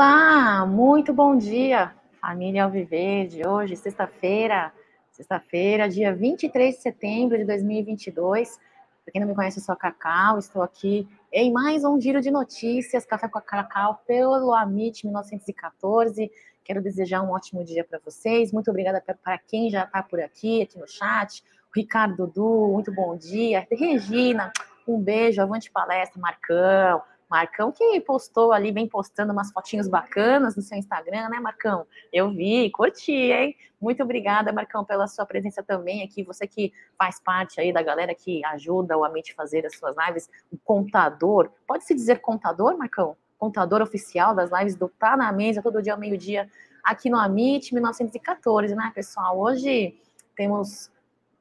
Olá, muito bom dia, família Alviverde. Hoje, sexta-feira, sexta-feira, dia 23 de setembro de 2022. Para quem não me conhece, eu sou a Cacau, estou aqui em mais um giro de notícias, Café com a Cacau, pelo Amit 1914. Quero desejar um ótimo dia para vocês. Muito obrigada para quem já está por aqui, aqui no chat. Ricardo Dudu, muito bom dia. Regina, um beijo, avante palestra, Marcão. Marcão que postou ali, vem postando umas fotinhos bacanas no seu Instagram, né, Marcão? Eu vi, curti, hein? Muito obrigada, Marcão, pela sua presença também aqui. Você que faz parte aí da galera que ajuda o Amit fazer as suas lives, o contador. Pode se dizer contador, Marcão? Contador oficial das lives do Tá na Mesa, todo dia ao meio-dia, aqui no Amit 1914, né, pessoal? Hoje temos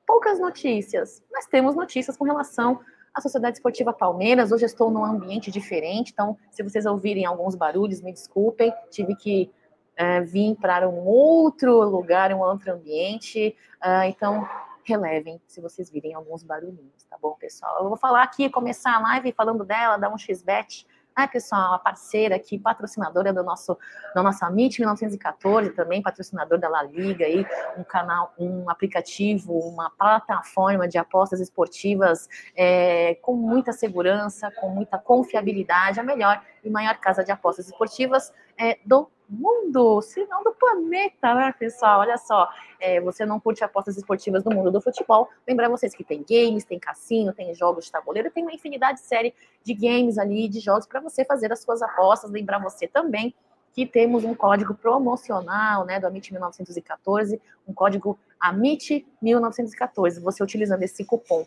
poucas notícias, mas temos notícias com relação a Sociedade Esportiva Palmeiras. Hoje estou num ambiente diferente, então, se vocês ouvirem alguns barulhos, me desculpem, tive que é, vir para um outro lugar, um outro ambiente. Uh, então, relevem se vocês virem alguns barulhinhos, tá bom, pessoal? Eu vou falar aqui, começar a live falando dela, dar um xbet ah, pessoal, a parceira aqui, patrocinadora do nosso, da nossa MIT 1914, também patrocinador da La Liga, aí, um canal, um aplicativo, uma plataforma de apostas esportivas é, com muita segurança, com muita confiabilidade, a melhor e maior casa de apostas esportivas é, do mundo, se não do planeta, né, pessoal? Olha só, é, você não curte apostas esportivas no mundo do futebol, lembrar vocês que tem games, tem cassino, tem jogos de tabuleiro, tem uma infinidade de série de games ali, de jogos para você fazer as suas apostas. Lembrar você também que temos um código promocional, né, do Amit 1914, um código Amit 1914. Você utilizando esse cupom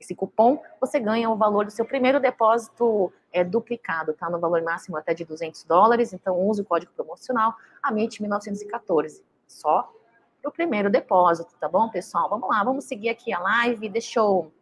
esse cupom, você ganha o valor do seu primeiro depósito é, duplicado, tá? No valor máximo até de 200 dólares. Então, use o código promocional AMIT 1914. Só o primeiro depósito, tá bom, pessoal? Vamos lá, vamos seguir aqui a live. Deixa eu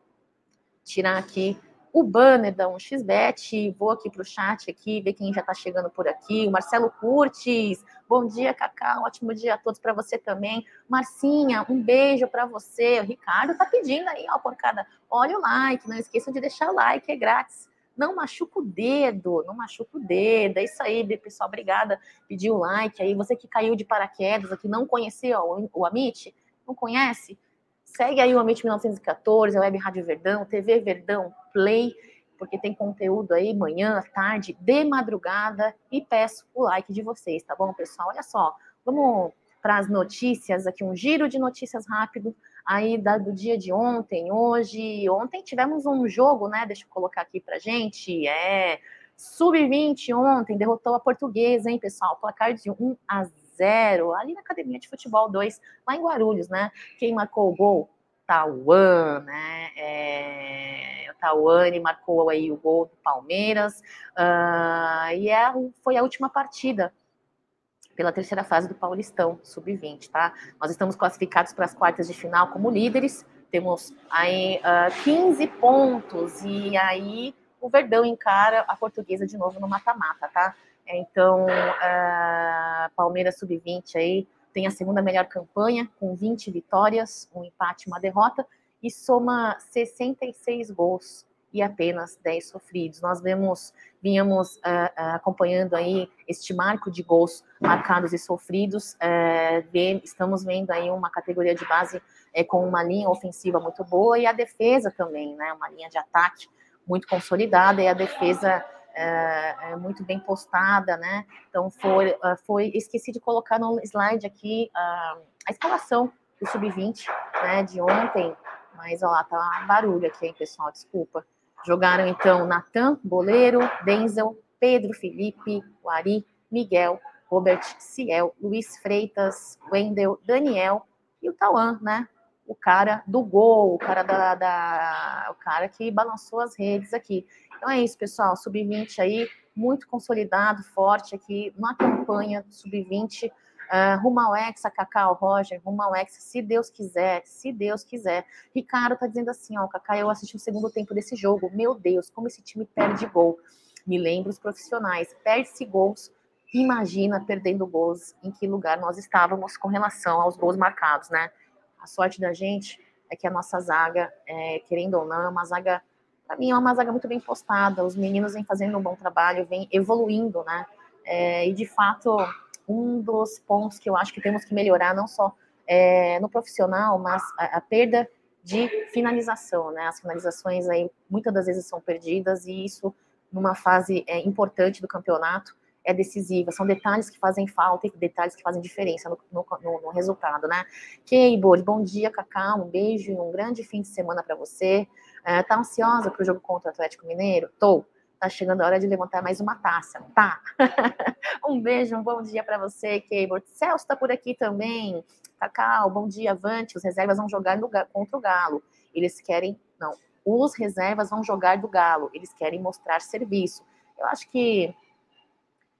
tirar aqui o banner da 1xBet, vou aqui para o chat aqui, ver quem já está chegando por aqui. O Marcelo Curtis, bom dia, Cacau, ótimo dia a todos para você também. Marcinha, um beijo para você. O Ricardo está pedindo aí, ó, porcada, olha o like, não esqueçam de deixar o like, é grátis. Não machuca o dedo, não machuca o dedo. É isso aí, pessoal. Obrigada. Pediu o like aí. Você que caiu de paraquedas aqui, não conhecia o, o Amit, não conhece? Segue aí o Amit 1914, a Web Rádio Verdão, TV Verdão Play, porque tem conteúdo aí manhã, tarde, de madrugada, e peço o like de vocês, tá bom, pessoal? Olha só, vamos para as notícias aqui, um giro de notícias rápido aí da, do dia de ontem, hoje. Ontem tivemos um jogo, né? Deixa eu colocar aqui pra gente. É. Sub-20 ontem derrotou a portuguesa, hein, pessoal? Placar de 1 a 0 ali na Academia de Futebol 2, lá em Guarulhos, né? Quem marcou o gol? Tauan, né? É, o Tauane marcou aí o gol do Palmeiras. Uh, e é, foi a última partida pela terceira fase do Paulistão, sub-20, tá? Nós estamos classificados para as quartas de final como líderes, temos aí uh, ah, 15 pontos, e aí o Verdão encara a portuguesa de novo no mata-mata, tá? Então, uh, Palmeiras sub-20 aí tem a segunda melhor campanha, com 20 vitórias, um empate, uma derrota, e soma 66 gols e apenas 10 sofridos. Nós vemos, vínhamos uh, uh, acompanhando aí este marco de gols marcados e sofridos. Uh, estamos vendo aí uma categoria de base com uma linha ofensiva muito boa e a defesa também, né? Uma linha de ataque muito consolidada e a defesa é, é muito bem postada, né? Então foi, ah, foi, esqueci de colocar no slide aqui a, a escalação do sub-20, né, de ontem, mas ó lá, tá barulho aqui, hein, pessoal, desculpa. Jogaram então Natan, Boleiro, Denzel, Pedro Felipe, Wari, Miguel, Robert Ciel, Luiz Freitas, Wendel, Daniel e o Tauan, né? O cara do gol, o cara da, da, o cara que balançou as redes aqui. Então é isso, pessoal. Sub-20 aí, muito consolidado, forte aqui, uma campanha sub-20. Uh, rumo ao Hexa, Cacau, Roger, rumo ao Hexa, se Deus quiser, se Deus quiser. Ricardo tá dizendo assim, ó, Cacau, eu assisti o segundo tempo desse jogo, meu Deus, como esse time perde gol. Me lembro os profissionais, perde-se gols, imagina perdendo gols, em que lugar nós estávamos com relação aos gols marcados, né? A sorte da gente é que a nossa zaga, é, querendo ou não, é uma zaga para mim é uma zaga muito bem postada. Os meninos vêm fazendo um bom trabalho, vêm evoluindo, né? É, e de fato, um dos pontos que eu acho que temos que melhorar, não só é, no profissional, mas a, a, perda de finalização, né? As finalizações aí muitas das vezes são perdidas e isso numa fase é, importante do campeonato é decisiva. São detalhes que fazem falta e detalhes que fazem diferença no, no, no resultado, né? Keibor, bom dia, Cacá, um beijo e um grande fim de semana para você. É, tá ansiosa para o jogo contra o Atlético Mineiro? Tô. Tá chegando a hora de levantar mais uma taça, tá? um beijo, um bom dia para você, Keibor. Celso tá por aqui também. Cacau, bom dia, Avante. Os reservas vão jogar no, contra o Galo. Eles querem, não, os reservas vão jogar do Galo. Eles querem mostrar serviço. Eu acho que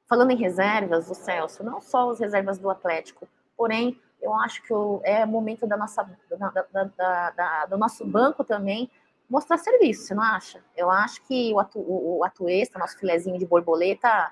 Falando em reservas, o Celso, não só as reservas do Atlético, porém, eu acho que é momento da nossa, da, da, da, do nosso banco também mostrar serviço, você não acha? Eu acho que o, atu, o, o atuesta, nosso filezinho de borboleta,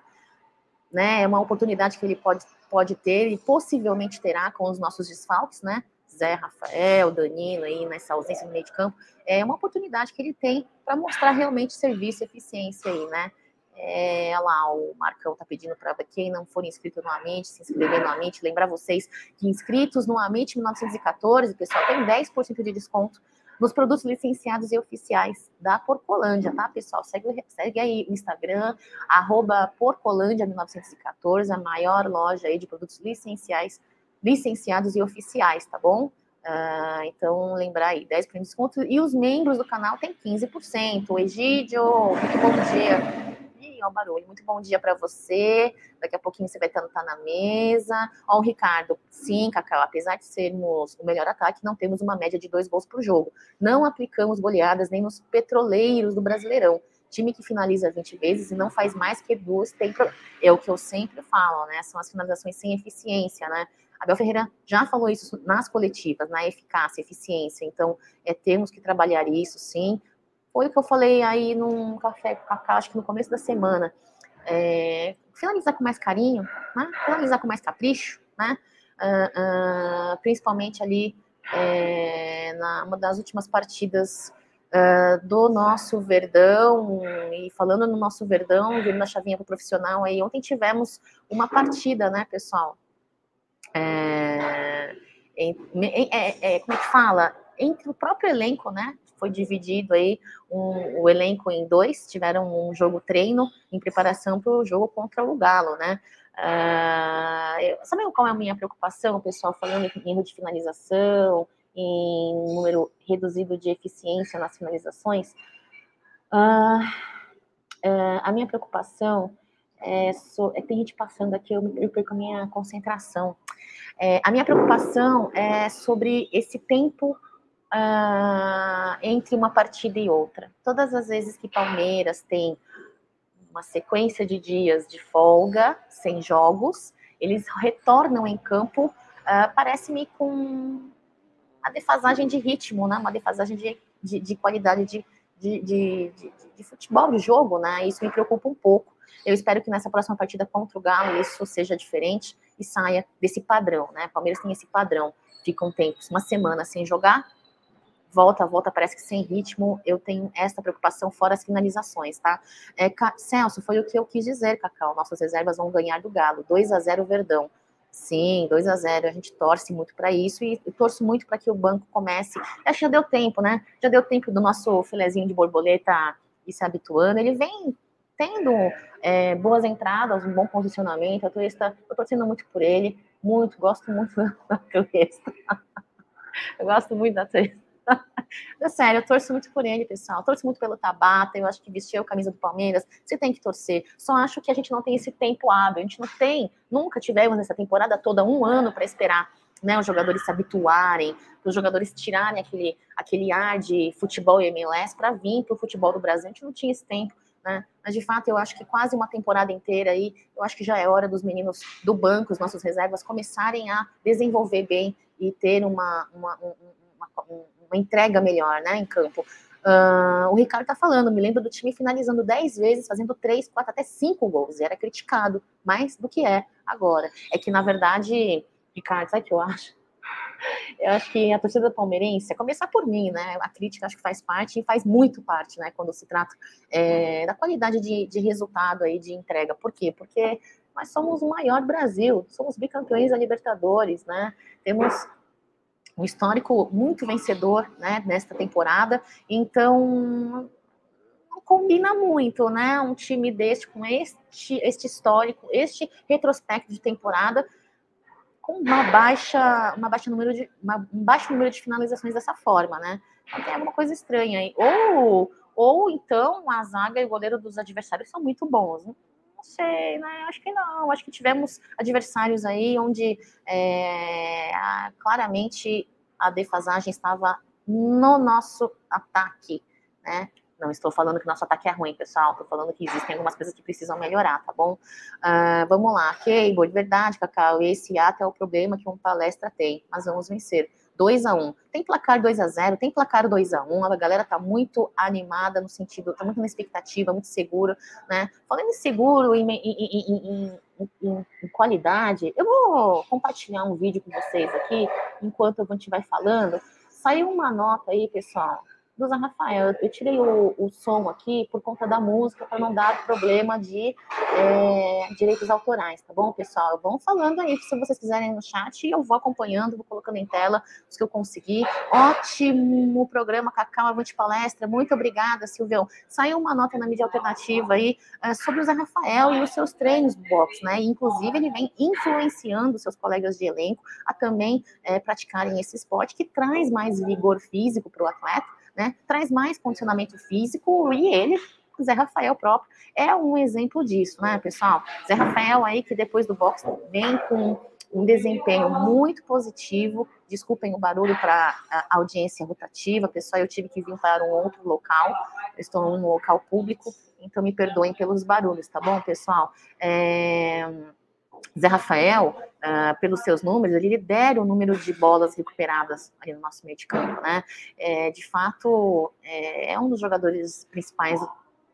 né, é uma oportunidade que ele pode, pode ter e possivelmente terá com os nossos desfalques, né? Zé, Rafael, Danilo aí nessa ausência no meio de campo, é uma oportunidade que ele tem para mostrar realmente serviço e eficiência aí, né? É, lá, o Marcão tá pedindo para quem não for inscrito no Amit, se inscrever no Amit. Lembrar vocês que inscritos no Amit 1914, pessoal, tem 10% de desconto nos produtos licenciados e oficiais da Porcolândia, tá, pessoal? Segue, segue aí o Instagram, arroba Porcolândia 1914, a maior loja aí de produtos licenciais, licenciados e oficiais, tá bom? Uh, então, lembrar aí, 10% de desconto. E os membros do canal têm 15%. O Egídio, muito bom dia o barulho. Muito bom dia para você. Daqui a pouquinho você vai estar tá na mesa. Ó, o Ricardo. Sim, Cacau, apesar de sermos o melhor ataque, não temos uma média de dois gols por jogo. Não aplicamos goleadas nem nos petroleiros do Brasileirão. Time que finaliza 20 vezes e não faz mais que duas tem pro... É o que eu sempre falo, né? São as finalizações sem eficiência, né? Abel Ferreira já falou isso nas coletivas, na eficácia, eficiência. Então, é, temos que trabalhar isso, sim. Foi o que eu falei aí num café com cacau, acho que no começo da semana. É, finalizar com mais carinho, né? finalizar com mais capricho, né? Uh, uh, principalmente ali é, na uma das últimas partidas uh, do nosso Verdão, e falando no nosso Verdão, vindo a chavinha para o profissional, aí ontem tivemos uma partida, né, pessoal? É, é, é, como é que fala? Entre o próprio elenco, né? Foi dividido aí um, o elenco em dois, tiveram um jogo treino em preparação para o jogo contra o Galo, né? Uh, sabe qual é a minha preocupação, pessoal, falando em erro de finalização, em número reduzido de eficiência nas finalizações? Uh, uh, a minha preocupação é, so, é, tem gente passando aqui, eu, eu perco a minha concentração. É, a minha preocupação é sobre esse tempo uh, entre uma partida e outra. Todas as vezes que Palmeiras tem uma sequência de dias de folga, sem jogos, eles retornam em campo, uh, parece-me com uma defasagem de ritmo, né? uma defasagem de, de, de qualidade de, de, de, futebol, de jogo, né? Isso me preocupa um pouco. Eu espero que nessa próxima partida contra o Galo isso seja diferente e saia desse padrão, né? Palmeiras tem esse padrão, ficam tempos, uma semana sem jogar, volta, volta, parece que sem ritmo, eu tenho essa preocupação fora as finalizações, tá? É, Celso, foi o que eu quis dizer, Cacau, nossas reservas vão ganhar do Galo, 2 a 0 Verdão. Sim, 2 a 0 a gente torce muito para isso e, e torço muito para que o banco comece. Acho que já deu tempo, né? Já deu tempo do nosso filezinho de borboleta ir se habituando. Ele vem tendo é, boas entradas, um bom posicionamento. A turista, eu torcendo muito por ele, muito, gosto muito da turista. eu gosto muito da turista. Sério, eu torço muito por ele, pessoal. Eu torço muito pelo Tabata. Eu acho que vestiu a camisa do Palmeiras. Você tem que torcer. Só acho que a gente não tem esse tempo hábil. A gente não tem, nunca tivemos nessa temporada toda um ano para esperar né, os jogadores se habituarem, os jogadores tirarem aquele, aquele ar de futebol e MLS para vir para o futebol do Brasil. A gente não tinha esse tempo. Né? Mas de fato eu acho que quase uma temporada inteira aí, eu acho que já é hora dos meninos do banco, os nossos reservas, começarem a desenvolver bem e ter uma, uma, uma uma entrega melhor né, em campo. Uh, o Ricardo está falando, me lembro do time finalizando 10 vezes, fazendo 3, 4, até 5 gols. E era criticado mais do que é agora. É que, na verdade, Ricardo, sabe o que eu acho? Eu acho que a torcida palmeirense, começar por mim, né? A crítica acho que faz parte e faz muito parte, né? Quando se trata é, da qualidade de, de resultado aí, de entrega. Por quê? Porque Nós somos o maior Brasil, somos bicampeões da Libertadores, né? Temos um histórico muito vencedor, né, nesta temporada. Então, não combina muito, né? Um time deste com este, este histórico, este retrospecto de temporada com uma baixa, uma baixa número de, uma, um baixo número de finalizações dessa forma, né? Então tem alguma coisa estranha aí. Ou, ou então a zaga e o goleiro dos adversários são muito bons. Não sei, né? Acho que não. Acho que tivemos adversários aí onde é, claramente a defasagem estava no nosso ataque, né? Não estou falando que nosso ataque é ruim, pessoal. Estou falando que existem algumas coisas que precisam melhorar, tá bom? Uh, vamos lá. Cable, de verdade, Cacau. Esse ato é o problema que uma palestra tem, mas vamos vencer. 2 a 1 um. Tem placar 2 a 0 tem placar 2 a 1 um, a galera tá muito animada no sentido, tá muito na expectativa, muito segura, né? Falando em seguro, em, em, em, em, qualidade, eu vou compartilhar um vídeo com vocês aqui, enquanto a gente vai falando. Saiu uma nota aí, pessoal, do Zé Rafael. Eu tirei o, o som aqui por conta da música, para não dar problema de é, direitos autorais, tá bom, pessoal? Vão falando aí, se vocês quiserem no chat, eu vou acompanhando, vou colocando em tela os que eu consegui. Ótimo programa, Cacau Avante Palestra, muito obrigada, Silvio. Saiu uma nota na mídia alternativa aí é, sobre o Zé Rafael e os seus treinos do boxe, né? Inclusive, ele vem influenciando seus colegas de elenco a também é, praticarem esse esporte que traz mais vigor físico para o atleta né? Traz mais condicionamento físico e ele, Zé Rafael próprio, é um exemplo disso, né, pessoal? Zé Rafael aí que depois do boxe vem com um desempenho muito positivo. Desculpem o barulho para a audiência rotativa, pessoal. Eu tive que vir para um outro local. Eu estou num local público, então me perdoem pelos barulhos, tá bom, pessoal? É... Zé Rafael, uh, pelos seus números, ele lidera o número de bolas recuperadas ali no nosso meio de campo, né? É, de fato, é, é, um dos jogadores principais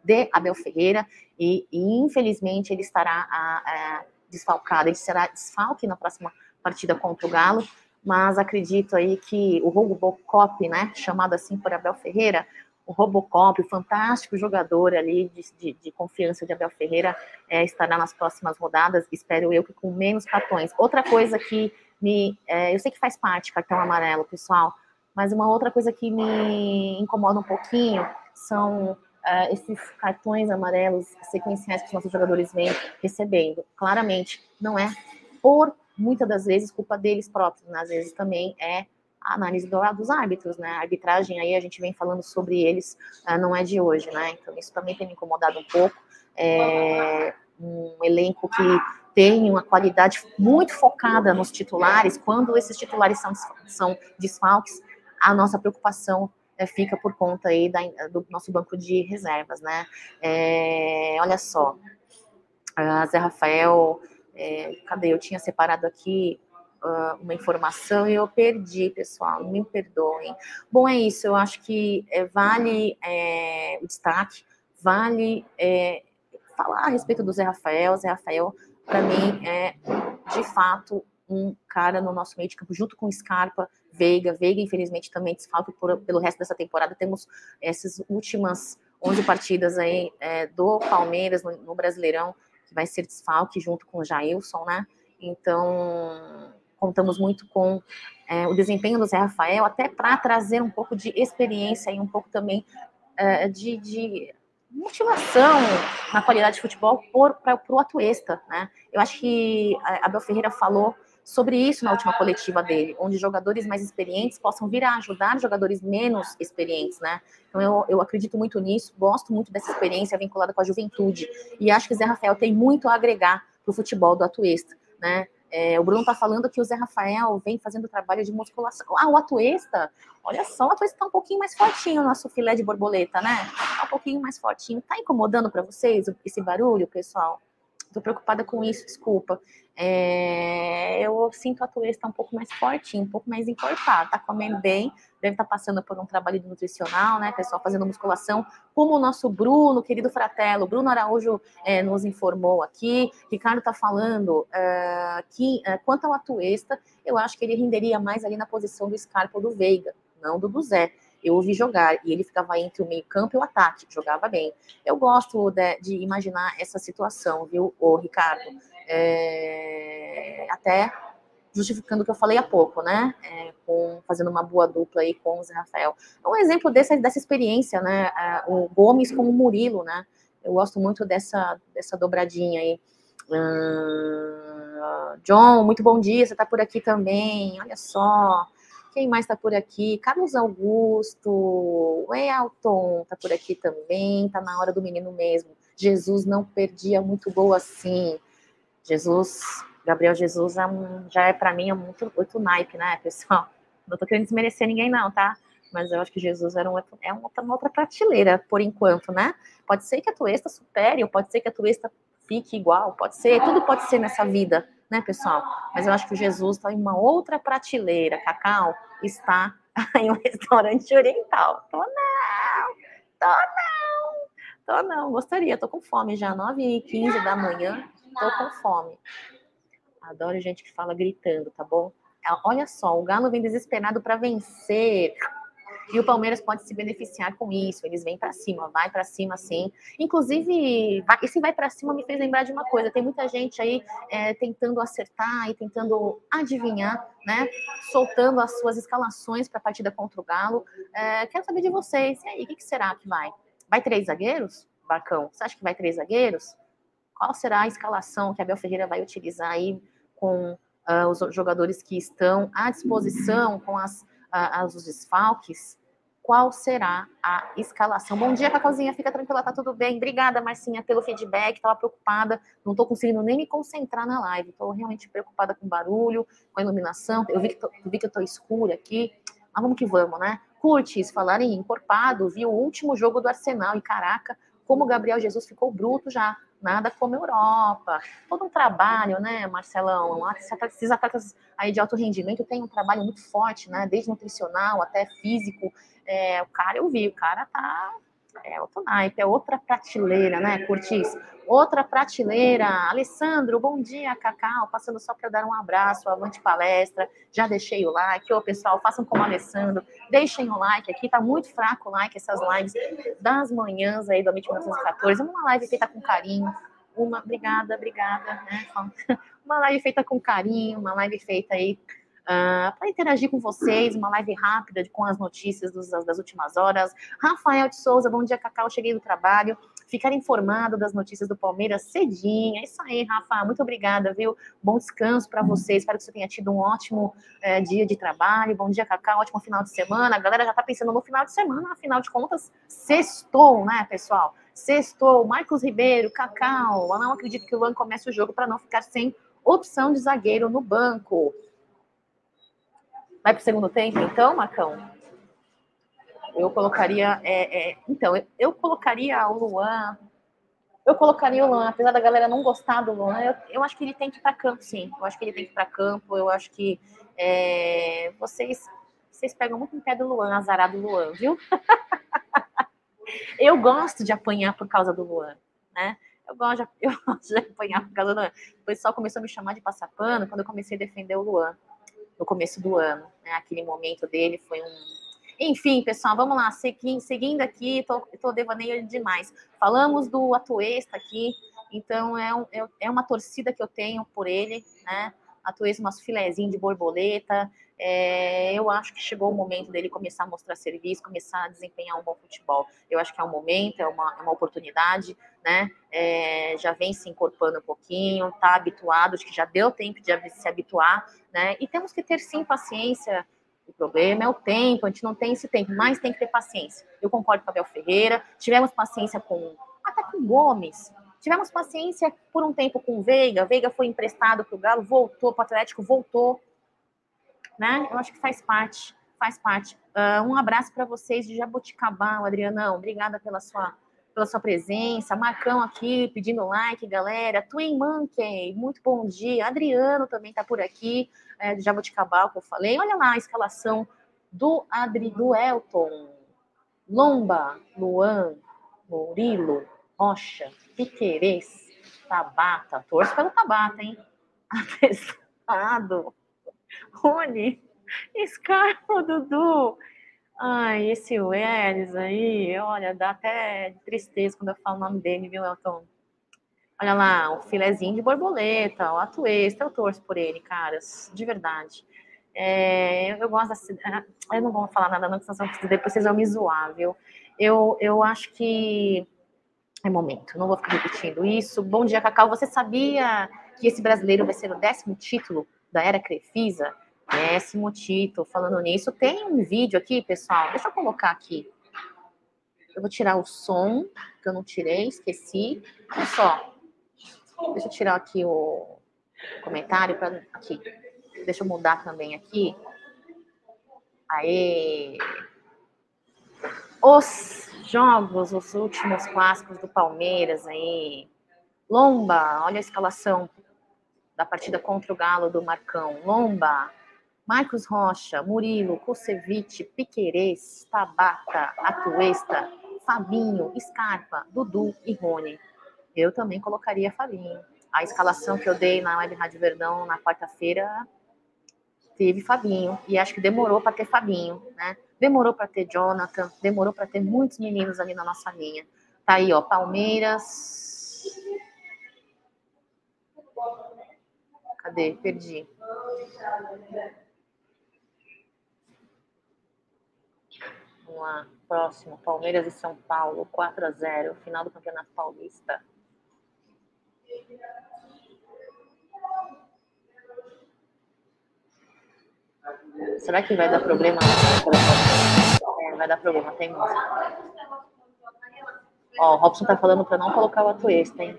de Abel Ferreira e, e infelizmente ele estará a, a, desfalcado, ele será desfalque na próxima partida contra o Galo, mas acredito aí que o Robocop, né, chamado assim por Abel Ferreira, o Robocop, o fantástico jogador ali de, de, de confiança de Abel Ferreira, é, estará nas próximas rodadas, espero eu que com menos cartões. Outra coisa que me. É, eu sei que faz parte cartão amarelo, pessoal, mas uma outra coisa que me incomoda um pouquinho são uh, esses cartões amarelos sequenciais que os nossos jogadores vêm recebendo. Claramente, não é por muitas das vezes culpa deles próprios, né? às vezes também é a análise do, dos árbitros, né? A arbitragem aí a gente vem falando sobre eles, uh, não é de hoje, né? Então isso também tem me incomodado um pouco. É um elenco que tem uma qualidade muito focada nos titulares. Quando esses titulares são, são desfalques, a nossa preocupação é, fica por conta aí da, do nosso banco de reservas, né? É, olha só, a Zé Rafael, é, cadê? Eu tinha separado aqui uh, uma informação e eu perdi, pessoal, me perdoem. Bom, é isso, eu acho que é, vale é, o destaque, vale é, falar a respeito do Zé Rafael. Zé Rafael, para mim, é de fato um cara no nosso meio de campo, junto com Scarpa, Veiga. Veiga, infelizmente, também desfalque pelo resto dessa temporada. Temos essas últimas 11 partidas aí é, do Palmeiras no, no, Brasileirão, que vai ser desfalque junto com o Jailson, né? Então, contamos muito com é, o desempenho do Zé Rafael, até para trazer um pouco de experiência e um pouco também é, de, de, motivação na qualidade de futebol para o atuesta, né? Eu acho que Abel Ferreira falou sobre isso na última coletiva dele, onde jogadores mais experientes possam vir a ajudar jogadores menos experientes, né? Então eu, eu acredito muito nisso, gosto muito dessa experiência vinculada com a juventude e acho que Zé Rafael tem muito a agregar para o futebol do atuesta, né? É, o Bruno está falando que o Zé Rafael vem fazendo trabalho de musculação. Ah, o Atuesta, olha só, o Atuesta está um pouquinho mais fortinho, o nosso filé de borboleta, né? Está um pouquinho mais fortinho. Tá incomodando para vocês esse barulho, pessoal? Estou preocupada com isso, desculpa. É, eu sinto a Atuesta um pouco mais fortinho, um pouco mais encorpada, tá comendo bem, deve estar tá passando por um trabalho nutricional, né, pessoal, fazendo musculação, como o nosso Bruno, querido fratelo, Bruno Araújo é, nos informou aqui, Ricardo está falando é, que, é, quanto ao Atuesta, eu acho que ele renderia mais ali na posição do Scarpa ou do Veiga, não do do Zé eu ouvi jogar e ele ficava entre o meio-campo e o ataque, jogava bem. Eu gosto de, de imaginar essa situação, viu, o Ricardo? É, até justificando o que eu falei há pouco, né? É, com, fazendo uma boa dupla aí com o Zé Rafael. É um exemplo dessa, dessa experiência, né? É, o Gomes com o Murilo, né? Eu gosto muito dessa, dessa dobradinha aí. Hum, John, muito bom dia, você tá por aqui também, olha só. Quem mais tá por aqui? Carlos Augusto, Elton tá por aqui também, tá na hora do menino mesmo. Jesus não perdia muito gol assim. Jesus Gabriel Jesus é já é para mim é muito, muito naipe, né, pessoal? Não tô querendo desmerecer ninguém, não, tá? Mas eu acho que Jesus era um, é uma, uma outra prateleira, por enquanto, né? Pode ser que a Tuesta supere, ou pode ser que a Tuesta fique igual, pode ser, tudo pode ser nessa vida, né, pessoal? Mas eu acho que Jesus está em uma outra prateleira. Cacau está em um restaurante oriental. Tô não, tô não, tô não. Gostaria, tô com fome já, 9h15 da manhã, tô com fome. Adoro gente que fala gritando, tá bom? É, olha só, o Galo vem desesperado para vencer. E o Palmeiras pode se beneficiar com isso. Eles vêm para cima, vai para cima, sim. Inclusive, esse vai para cima me fez lembrar de uma coisa. Tem muita gente aí é, tentando acertar e tentando adivinhar, né? Soltando as suas escalações para a partida contra o Galo. É, quero saber de vocês. E aí, o que, que será que vai? Vai três zagueiros, Barcão? Você acha que vai três zagueiros? Qual será a escalação que Abel Ferreira vai utilizar aí com uh, os jogadores que estão à disposição, com as, uh, os desfalques? Qual será a escalação? Bom dia, Cacauzinha. Fica tranquila, tá tudo bem. Obrigada, Marcinha, pelo feedback. Estava preocupada, não estou conseguindo nem me concentrar na live. Estou realmente preocupada com barulho, com a iluminação. Eu vi que, tô, vi eu estou escura aqui. Mas vamos que vamos, né? Curtis, falar em encorpado, viu o último jogo do Arsenal e caraca, como o Gabriel Jesus ficou bruto já nada como Europa. Todo um trabalho, né, Marcelão? Esses atletas aí de alto rendimento têm um trabalho muito forte, né? Desde nutricional até físico. É, o cara, eu vi, o cara tá. É outro naipe, é outra prateleira, né, Curtis? Outra prateleira. Alessandro, bom dia, Cacau. Passando só para dar um abraço, avante palestra. Já deixei o like. Ô, pessoal, façam como Alessandro. Deixem o like aqui. Tá muito fraco o like, essas lives das manhãs aí do Amit 1914. Uma live feita com carinho. Uma, obrigada, obrigada, né? Uma live feita com carinho, uma live feita aí uh, ah, para interagir com vocês, uma live rápida com as notícias dos, das últimas horas. Rafael de Souza, bom dia, Cacau, cheguei do trabalho. Ficar informado das notícias do Palmeiras cedinho. É isso aí, Rafa. Muito obrigada, viu? Bom descanso para você. Espero que você tenha tido um ótimo é, dia de trabalho. Bom dia, Cacau. Ótimo final de semana. A galera já está pensando no final de semana. Afinal de contas, sextou, né, pessoal? Sextou. Marcos Ribeiro, Cacau. Eu não acredito que o Luan comece o jogo para não ficar sem opção de zagueiro no banco. Vai para o segundo tempo, então, Marcão? Eu colocaria. É, é, então, eu, eu, colocaria o Luan. Eu colocaria o Luan, apesar da galera não gostar do Luan, eu, eu acho que ele tem que ir para campo, sim. Eu acho que ele tem que ir para campo. Eu acho que é, vocês, vocês pegam muito em pé do Luan, azarado Luan, viu? eu gosto de apanhar por causa do Luan, né? Eu gosto, de, eu gosto de apanhar por causa do Luan. O pessoal começou a me chamar de passar pano quando eu comecei a defender o Luan no começo do ano. Né? Aquele momento dele foi um. Enfim, pessoal, vamos lá, seguindo aqui, tô, tô devaneio demais. Falamos do Atuesta aqui, então é, um, é uma torcida que eu tenho por ele, né? Atuesta, nosso filezinho de borboleta. É, eu acho que chegou o momento dele começar a mostrar serviço, começar a desempenhar um bom futebol. Eu acho que é um momento, é uma, é uma oportunidade, né? É, já vem se incorporando um pouquinho, tá habituado, acho que já deu tempo de se habituar, né? E temos que ter sim paciência. O problema é o tempo, a gente não tem esse tempo, mas tem que ter paciência. Eu concordo com a Abel Ferreira, tivemos paciência com até com Gomes, tivemos paciência por um tempo com o Veiga, Veiga foi emprestado para o Galo, voltou para o Atlético, voltou, né? Eu acho que faz parte, faz parte. Uh, um abraço para vocês de Jaboticabal, Adrianão. Obrigada pela sua, pela sua presença. Marcão aqui pedindo like, galera. Twin Monkey, muito bom dia. Adriano também está por aqui, é, de Jaboticabal, que eu falei. Olha lá a escalação do Adri, do Elton, Lomba, Luan, Murilo, Rocha, Piquerez, Tabata. Torço pelo Tabata, hein? Atestado. Rony, Scarpa, Dudu. Ai, esse Welles aí, olha, dá até tristeza quando eu falo o nome dele, viu, Elton? Olha lá, o filezinho de borboleta, o atuesta, eu torço por ele, caras, de verdade. É, eu gosto da Eu não vou falar nada, não, senão depois vocês vão me zoar, viu? Eu, eu acho que é momento, não vou ficar repetindo isso. Bom dia, Cacau. Você sabia que esse brasileiro vai ser o décimo título da era Crefisa? Décimo título. Falando nisso, tem um vídeo aqui, pessoal. Deixa eu colocar aqui. Eu vou tirar o som, que eu não tirei, esqueci. Olha só. Deixa eu tirar aqui o comentário para aqui. Deixa eu mudar também aqui. Aê! Os jogos, os últimos clássicos do Palmeiras aí. Lomba, olha a escalação da partida contra o Galo do Marcão. Lomba, Marcos Rocha, Murilo, Kusevich, Piquerez, Tabata, Atuesta, Fabinho, Scarpa, Dudu e Rony. Eu também colocaria Fabinho. A escalação que eu dei na Web Rádio Verdão na quarta-feira teve Fabinho. E acho que demorou para ter Fabinho, né? Demorou para ter Jonathan, demorou para ter muitos meninos ali na nossa linha. Tá aí, ó, Palmeiras. Cadê? Perdi. Vamos lá, próximo. Palmeiras e São Paulo, 4 a 0 final do Campeonato Paulista. Será que vai dar problema? É, vai dar problema, tem música. Ó, o Robson tá falando para não colocar o atuesta, hein?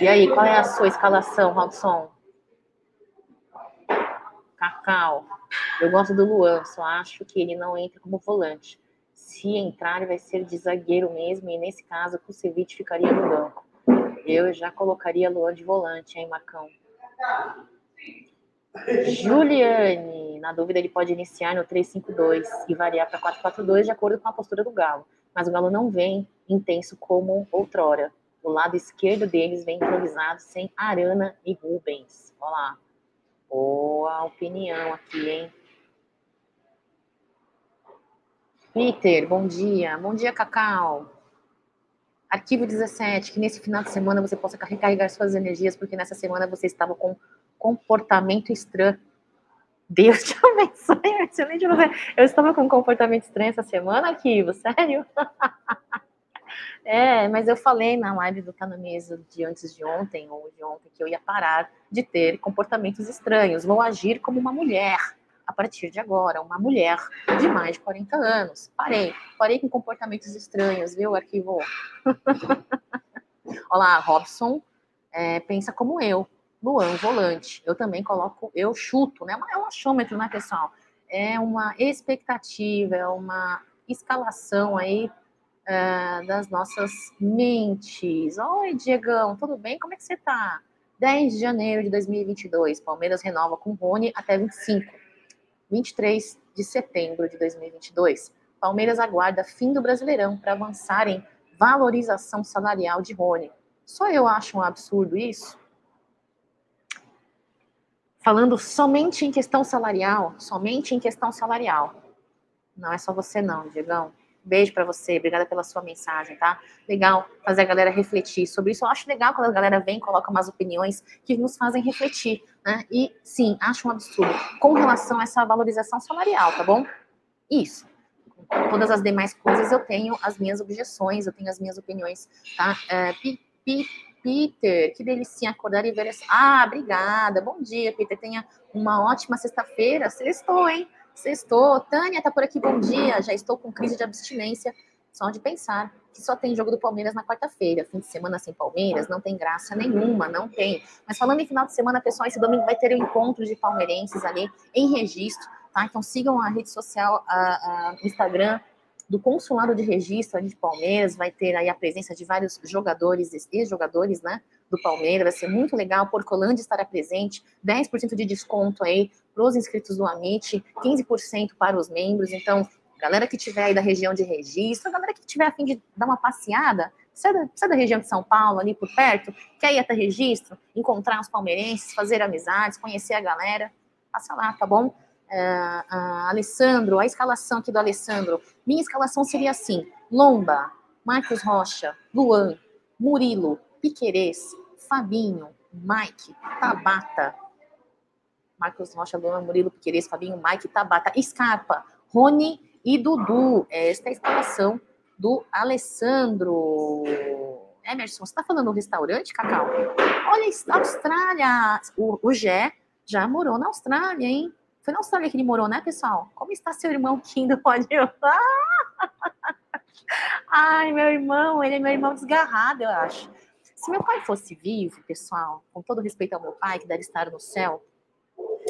E aí, qual é a sua escalação, Robson? Cacau. Eu gosto do Luan, só acho que ele não entra como volante. Se entrar, vai ser de zagueiro mesmo, e nesse caso, o ficaria no banco. Eu já colocaria Luan de volante, hein, Marcão? Juliane, na dúvida, ele pode iniciar no 3-5-2 e variar para 4-4-2 de acordo com a postura do Galo. Mas o Galo não vem intenso como outrora. O lado esquerdo deles vem improvisado sem Arana e Rubens. Olha lá. Boa opinião aqui, hein? Peter, bom dia. Bom dia, Cacau. Arquivo 17, que nesse final de semana você possa recarregar suas energias, porque nessa semana você estava com comportamento estranho. Deus te abençoe, excelente você. Eu estava com um comportamento estranho essa semana, Arquivo, sério? É, mas eu falei na live do Tá Mesa de antes de ontem, ou de ontem, que eu ia parar de ter comportamentos estranhos. Vou agir como uma mulher a partir de agora, uma mulher de mais de 40 anos. Parei, parei com comportamentos estranhos, viu, arquivo? Olá, Robson, é, pensa como eu. Luan, volante. Eu também coloco, eu chuto, né? É um achômetro, né, pessoal? É uma expectativa, é uma escalação aí uh, das nossas mentes. Oi, Diegão, tudo bem? Como é que você tá? 10 de janeiro de 2022, Palmeiras renova com Rony até 25. 23 de setembro de 2022, Palmeiras aguarda fim do Brasileirão para avançar em valorização salarial de Rony. Só eu acho um absurdo isso? Falando somente em questão salarial, somente em questão salarial. Não é só você não, Diegão. Beijo para você, obrigada pela sua mensagem, tá? Legal fazer a galera refletir sobre isso. Eu acho legal quando a galera vem e coloca umas opiniões que nos fazem refletir, né? E sim, acho um absurdo com relação a essa valorização salarial, tá bom? Isso. Todas as demais coisas eu tenho as minhas objeções, eu tenho as minhas opiniões, tá? É, Peter, que delicinha acordar e ver essa. Ah, obrigada. Bom dia, Peter. Tenha uma ótima sexta-feira. Sextou, hein? Sextou. Tânia tá por aqui, bom dia. Já estou com crise de abstinência. Só de pensar que só tem jogo do Palmeiras na quarta-feira. Fim de semana sem Palmeiras, não tem graça nenhuma, não tem. Mas falando em final de semana, pessoal, esse domingo vai ter um encontro de palmeirenses ali em registro, tá? Então sigam a rede social, a, a, Instagram do Consulado de Registro de Palmeiras, vai ter aí a presença de vários jogadores, ex-jogadores, né? do Palmeiras, vai ser muito legal, Porcolândia estará presente, 10% de desconto aí para os inscritos do Amit, 15% para os membros, então, galera que tiver aí da região de registro, galera que tiver a fim de dar uma passeada, você é, da, você é da região de São Paulo, ali por perto, quer ir até registro, encontrar os palmeirenses, fazer amizades, conhecer a galera, passa lá, tá bom? Uh, Alessandro, a escalação aqui do Alessandro, minha escalação seria assim, Lomba, Marcos Rocha, Luan, Murilo, Piquerez, Fabinho, Mike, Tabata, Marcos Rocha, Luan, Murilo Piquerez, Fabinho, Mike, Tabata, Scarpa, Rony e Dudu. Esta é a escalação do Alessandro. Emerson, você está falando do restaurante, Cacau? Olha, Austrália. O, o Gé já morou na Austrália, hein? Foi na Austrália que ele morou, né, pessoal? Como está seu irmão Kindo? Pode ir. Ai, meu irmão, ele é meu irmão desgarrado, eu acho. Se meu pai fosse vivo, pessoal, com todo respeito ao meu pai, que deve estar no céu,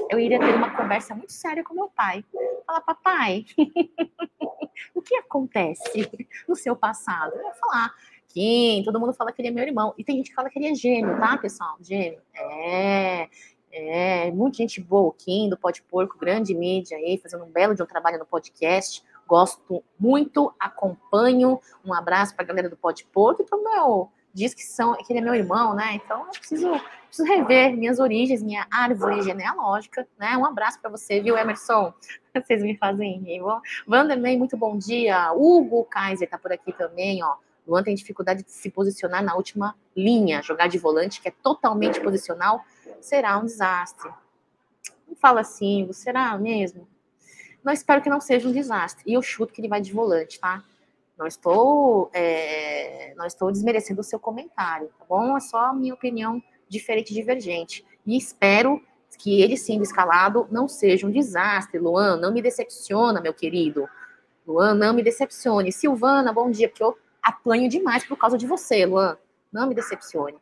eu iria ter uma conversa muito séria com meu pai. Falar, papai, o que acontece no seu passado? Eu ia falar, Kim, todo mundo fala que ele é meu irmão. E tem gente que fala que ele é gênio, tá, pessoal? Gênio. É, é, muita gente boa, o Kim, do Pode Porco, grande mídia aí, fazendo um belo de um trabalho no podcast. Gosto muito, acompanho. Um abraço para a galera do Pode Porco e para o meu diz que, são, que ele é meu irmão, né? Então eu preciso, preciso rever minhas origens, minha árvore genealógica, né? Um abraço para você, viu, Emerson? Vocês me fazem rir. Vanderlei, muito bom dia. Hugo Kaiser tá por aqui também, ó. Luan tem dificuldade de se posicionar na última linha. Jogar de volante, que é totalmente posicional, será um desastre. Não fala assim, será mesmo? Não espero que não seja um desastre. E eu chuto que ele vai de volante, tá? Não estou, é, não estou desmerecendo o seu comentário, tá bom? É só a minha opinião diferente, divergente. E espero que ele sendo escalado não seja um desastre. Luan, não me decepciona, meu querido. Luan, não me decepcione. Silvana, bom dia, porque eu apanho demais por causa de você, Luan. Não me decepcione.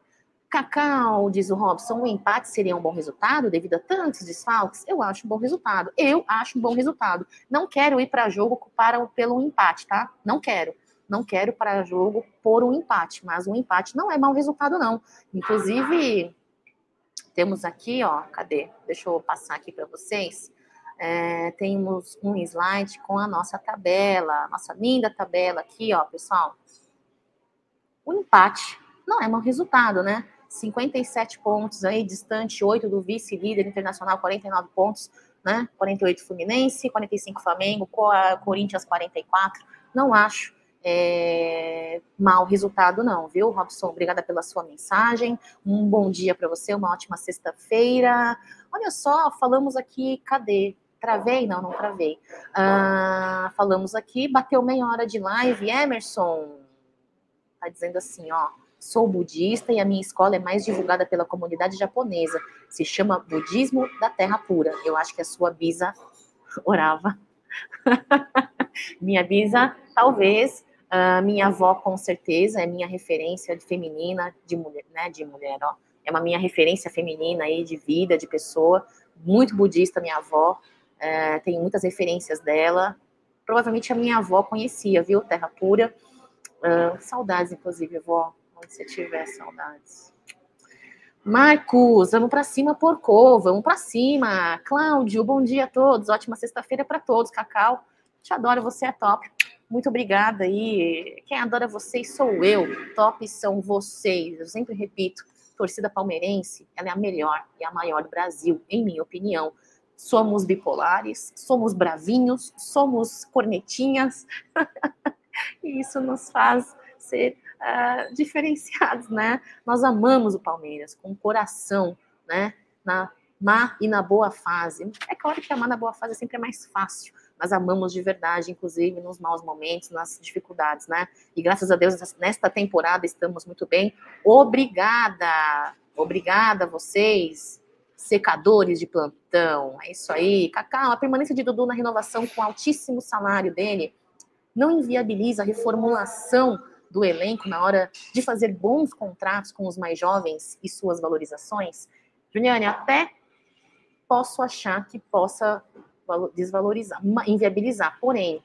Cacau, diz o Robson, um empate seria um bom resultado devido a tantos desfalques? Eu acho um bom resultado. Eu acho um bom resultado. Não quero ir para jogo para, pelo empate, tá? Não quero. Não quero para jogo por um empate, mas um empate não é mau resultado, não. Inclusive, temos aqui, ó, cadê? Deixa eu passar aqui para vocês. É, temos um slide com a nossa tabela, nossa linda tabela aqui, ó, pessoal. O empate não é mau resultado, né? 57 pontos aí, distante 8 do vice-líder internacional, 49 pontos, né? 48 Fluminense, 45 Flamengo, Corinthians 44. Não acho é, mau resultado, não, viu, Robson? Obrigada pela sua mensagem. Um bom dia para você, uma ótima sexta-feira. Olha só, falamos aqui, cadê? Travei? Não, não travei. Ah, falamos aqui, bateu meia hora de live. Emerson tá dizendo assim, ó. Sou budista e a minha escola é mais divulgada pela comunidade japonesa. Se chama Budismo da Terra Pura. Eu acho que a sua bisa orava. minha bisa, talvez. Uh, minha avó, com certeza, é minha referência de feminina, de mulher, né? De mulher, ó. É uma minha referência feminina aí, de vida, de pessoa. Muito budista, minha avó. Uh, tem muitas referências dela. Provavelmente a minha avó conhecia, viu? Terra Pura. Uh, saudades, inclusive, avó onde você tiver saudades. Marcos, vamos para cima, porco, vamos para cima. Cláudio, bom dia a todos, ótima sexta-feira para todos. Cacau, te adoro, você é top. Muito obrigada e quem adora vocês sou eu, top são vocês. Eu sempre repito, torcida palmeirense, ela é a melhor e a maior do Brasil, em minha opinião. Somos bipolares, somos bravinhos, somos cornetinhas, e isso nos faz ser uh, diferenciados, né? Nós amamos o Palmeiras com o coração, né? Na má e na boa fase. É claro que amar na boa fase sempre é mais fácil, mas amamos de verdade, inclusive nos maus momentos, nas dificuldades, né? E graças a Deus, nesta temporada estamos muito bem. Obrigada! Obrigada a vocês, secadores de plantão. É isso aí. Cacau, a permanência de Dudu na renovação com altíssimo salário dele não inviabiliza a reformulação do elenco na hora de fazer bons contratos com os mais jovens e suas valorizações? Juliane, até posso achar que possa desvalorizar, inviabilizar. Porém,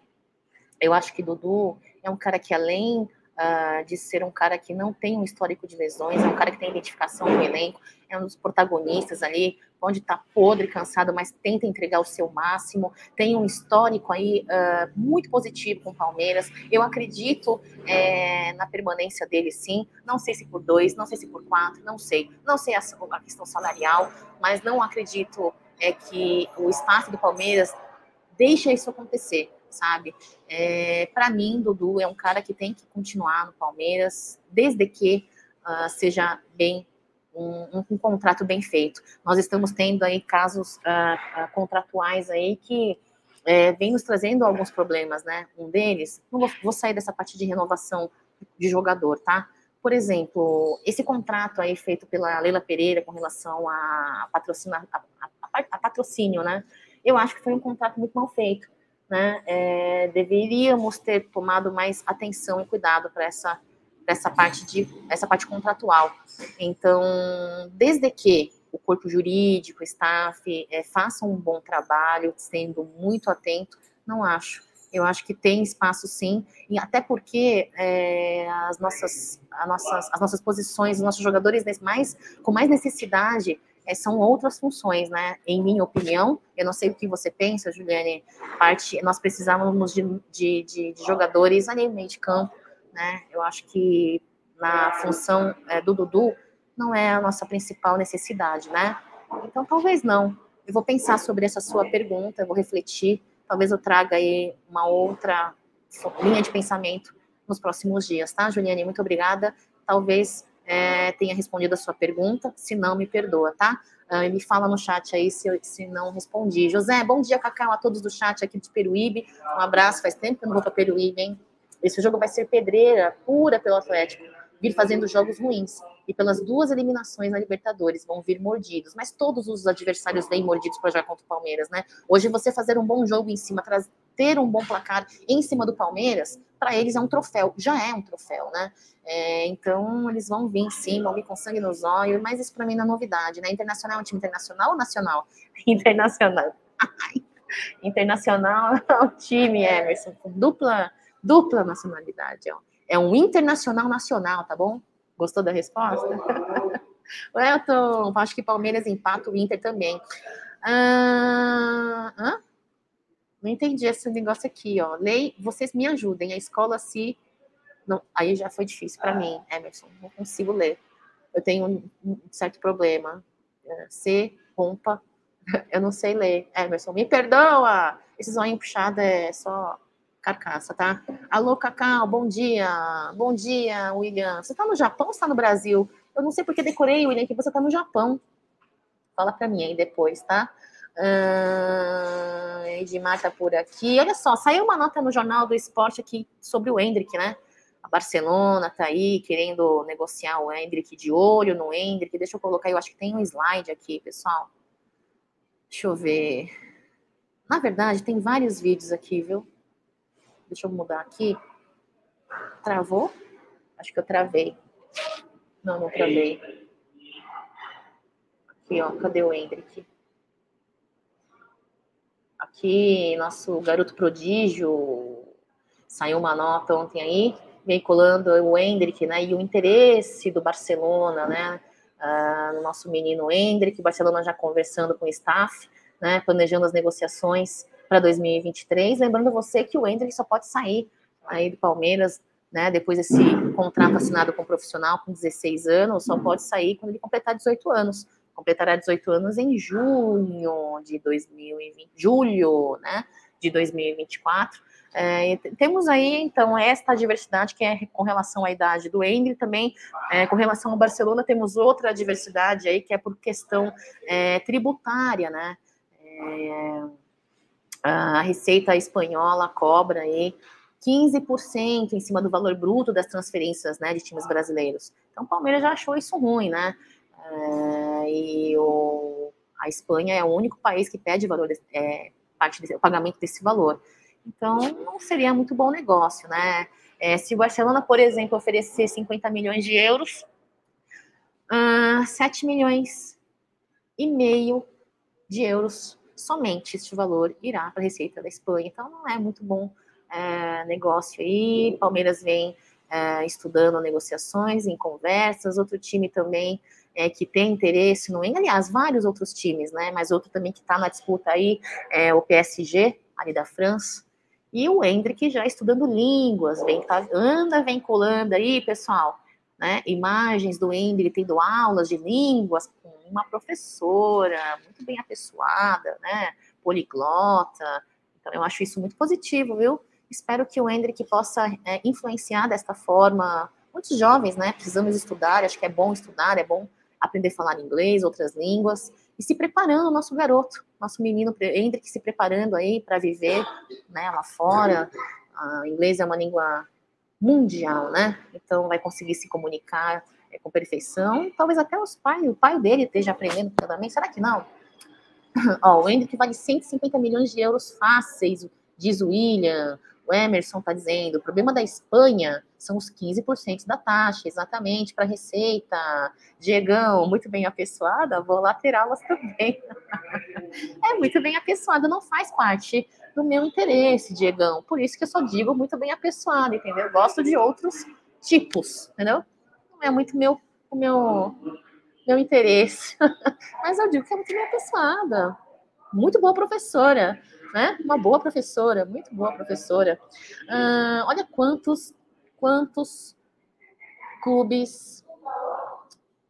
eu acho que Dudu é um cara que, além uh, de ser um cara que não tem um histórico de lesões, é um cara que tem identificação no elenco, é um dos protagonistas ali, pode estar tá podre, cansado, mas tenta entregar o seu máximo, tem um histórico aí uh, muito positivo com o Palmeiras. Eu acredito é, na permanência dele, sim. Não sei se por dois, não sei se por quatro, não sei. Não sei a, a questão salarial, mas não acredito é que o espaço do Palmeiras deixa isso acontecer sabe? É, para mim, Dudu é um cara que tem que continuar no Palmeiras, desde que uh, seja bem um, um, contrato bem feito. Nós estamos tendo aí casos uh, uh, contratuais aí que é, vem nos trazendo alguns problemas, né? Um deles, não vou, vou, sair dessa parte de renovação de jogador, tá? Por exemplo, esse contrato aí feito pela Leila Pereira com relação a, a, a, a patrocínio, né? Eu acho que foi um contrato muito mal feito, né? É, deveríamos ter tomado mais atenção e cuidado para essa essa parte de essa parte contratual. Então, desde que o corpo jurídico, o staff, é, façam um bom trabalho, sendo muito atento, não acho. Eu acho que tem espaço sim, e até porque é, as, nossas, as, nossas, as nossas posições, os nossos jogadores mais, com mais necessidade são outras funções, né? Em minha opinião, eu não sei o que você pensa, Juliane, parte, nós precisávamos de, de, de, de jogadores ali no meio de campo, né? Eu acho que na função é, do Dudu não é a nossa principal necessidade, né? Então, talvez não. Eu vou pensar sobre essa sua pergunta, eu vou refletir. Talvez eu traga aí uma outra linha de pensamento nos próximos dias, tá, Juliane? Muito obrigada. Talvez é, tenha respondido a sua pergunta. Se não, me perdoa, tá? Uh, me fala no chat aí se, eu, se não respondi. José, bom dia, Cacau, a todos do chat aqui de Peruíbe. Um abraço, faz tempo que eu não vou para Peruíbe, hein? Esse jogo vai ser pedreira pura pelo Atlético, vir fazendo jogos ruins. E pelas duas eliminações na Libertadores vão vir mordidos. Mas todos os adversários vêm mordidos para jogar contra o Palmeiras, né? Hoje você fazer um bom jogo em cima, ter um bom placar em cima do Palmeiras, para eles é um troféu. Já é um troféu, né? É, então eles vão vir sim, vão vir com sangue nos olhos, mas isso para mim não é novidade, né? Internacional é um time internacional ou nacional? Internacional. internacional é um time, Emerson, com dupla dupla nacionalidade. Ó. É um internacional nacional, tá bom? Gostou da resposta? Elton, acho que Palmeiras empata o Inter também. Ah, hã? Não entendi esse negócio aqui, ó. Lei, vocês me ajudem. A escola se. Não, aí já foi difícil para mim, Emerson. Não consigo ler. Eu tenho um, um certo problema. É, C, rompa. Eu não sei ler. Emerson, me perdoa! Esse zoinho puxado é só carcaça, tá? Alô, Cacau, bom dia. Bom dia, William. Você tá no Japão ou está no Brasil? Eu não sei porque decorei, William, que você tá no Japão. Fala para mim aí depois, tá? Uh, Edmar tá por aqui. Olha só, saiu uma nota no Jornal do Esporte aqui sobre o Hendrick, né? A Barcelona tá aí querendo negociar o Hendrick de olho no Hendrick. Deixa eu colocar, eu acho que tem um slide aqui, pessoal. Deixa eu ver. Na verdade, tem vários vídeos aqui, viu? Deixa eu mudar aqui. Travou? Acho que eu travei. Não, não travei. Aqui, ó. Cadê o Hendrick? Aqui, nosso garoto prodígio. Saiu uma nota ontem aí, veiculando o Hendrick, né? E o interesse do Barcelona, né? Uh, no nosso menino Hendrick. O Barcelona já conversando com o staff, né? Planejando as negociações para 2023. Lembrando você que o Hendrick só pode sair aí do Palmeiras, né, depois desse contrato assinado com o profissional com 16 anos, só pode sair quando ele completar 18 anos. Completará 18 anos em junho de 2020, julho, né, de 2024. É, temos aí, então, esta diversidade que é com relação à idade do Hendrick, também é, com relação ao Barcelona, temos outra diversidade aí que é por questão é, tributária, né? É, a Receita Espanhola cobra aí 15% em cima do valor bruto das transferências né, de times brasileiros. Então o Palmeiras já achou isso ruim, né? É, e o, a Espanha é o único país que pede valor, é, parte desse, o pagamento desse valor. Então não seria muito bom negócio, né? É, se o Barcelona, por exemplo, oferecer 50 milhões de euros, uh, ah, 7 milhões e meio de euros somente este valor irá para a Receita da Espanha. Então, não é muito bom é, negócio aí. Palmeiras vem é, estudando negociações, em conversas. Outro time também é, que tem interesse no aliás, vários outros times, né? Mas outro também que está na disputa aí é o PSG, ali da França. E o Hendrick já estudando línguas, vem, tá, anda vem colando aí, pessoal né, imagens do Ender tendo aulas de línguas com uma professora muito bem apessoada, né, poliglota. Então, eu acho isso muito positivo, viu? Espero que o Hendrick possa é, influenciar desta forma muitos jovens, né? Precisamos estudar, acho que é bom estudar, é bom aprender a falar inglês, outras línguas, e se preparando nosso garoto, nosso menino Hendrick se preparando aí para viver, né, lá fora. O inglês é uma língua mundial, né? Então vai conseguir se comunicar é, com perfeição. Talvez até os pais, o pai dele esteja aprendendo também. Será que não? Ó, o Hendrick vale 150 milhões de euros fáceis, diz o William. O Emerson está dizendo, o problema da Espanha são os 15% da taxa, exatamente, para receita. Diegão, muito bem apessoada, vou laterá-las também. é muito bem apessoada, não faz parte do meu interesse, Diegão. Por isso que eu só digo muito bem apessoada, entendeu? Eu gosto de outros tipos, entendeu? Não é muito meu, o meu, meu interesse. Mas eu digo que é muito bem apessoada. Muito boa professora né? Uma boa professora, muito boa professora. Olha quantos, quantos clubes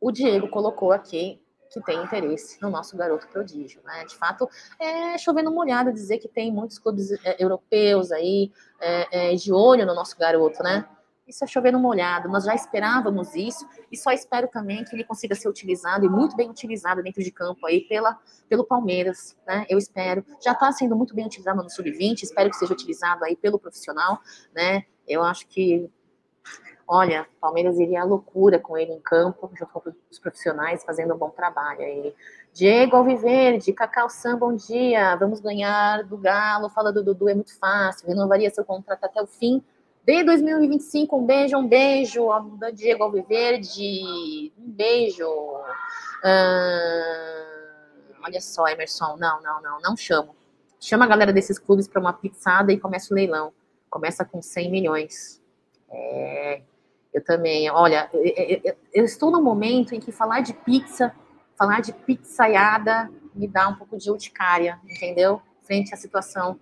o Diego colocou aqui que tem interesse no nosso garoto prodígio, né? De fato, é chovendo molhado dizer que tem muitos clubes é, europeus aí é, é, de olho no nosso garoto, né? Isso é chover no molhado. Nós já esperávamos isso e só espero também que ele consiga ser utilizado e muito bem utilizado dentro de campo aí pela, pelo Palmeiras, né? Eu espero. Já está sendo muito bem utilizado no sub-20, espero que seja utilizado aí pelo profissional, né? Eu acho que, olha, Palmeiras iria à loucura com ele em campo, junto com os profissionais, fazendo um bom trabalho aí. Diego Alviverde, Cacau Sam, bom dia. Vamos ganhar do Galo. Fala do Dudu, é muito fácil. Renovaria seu contrato até o fim de 2025, um beijo, um beijo, da Diego Alviverde, um beijo. olha só, Emerson, não, não, não, não chamo. Chama a galera desses clubes para uma pizzada e começa o leilão. Começa com 100 milhões. É, eu também, olha, eu, eu, eu, estou no momento em que falar de pizza, falar de pizzaiada, me dá um pouco de urticária, entendeu? Frente à situação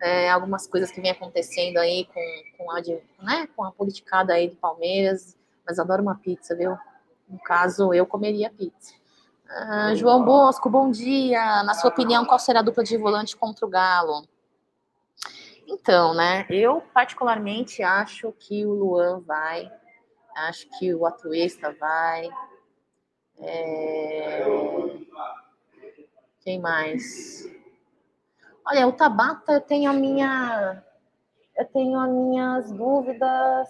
é, algumas coisas que vem acontecendo aí com, com, a, né, com a politicada aí do Palmeiras, mas adoro uma pizza, viu? No caso, eu comeria pizza. Ah, João Bosco, bom dia. Na sua opinião, qual será a dupla de volante contra o Galo? Então, né, eu particularmente acho que o Luan vai, acho que o Atuesta vai. É... Quem mais? Olha, o Tabata eu tenho a minha. Eu tenho as minhas dúvidas.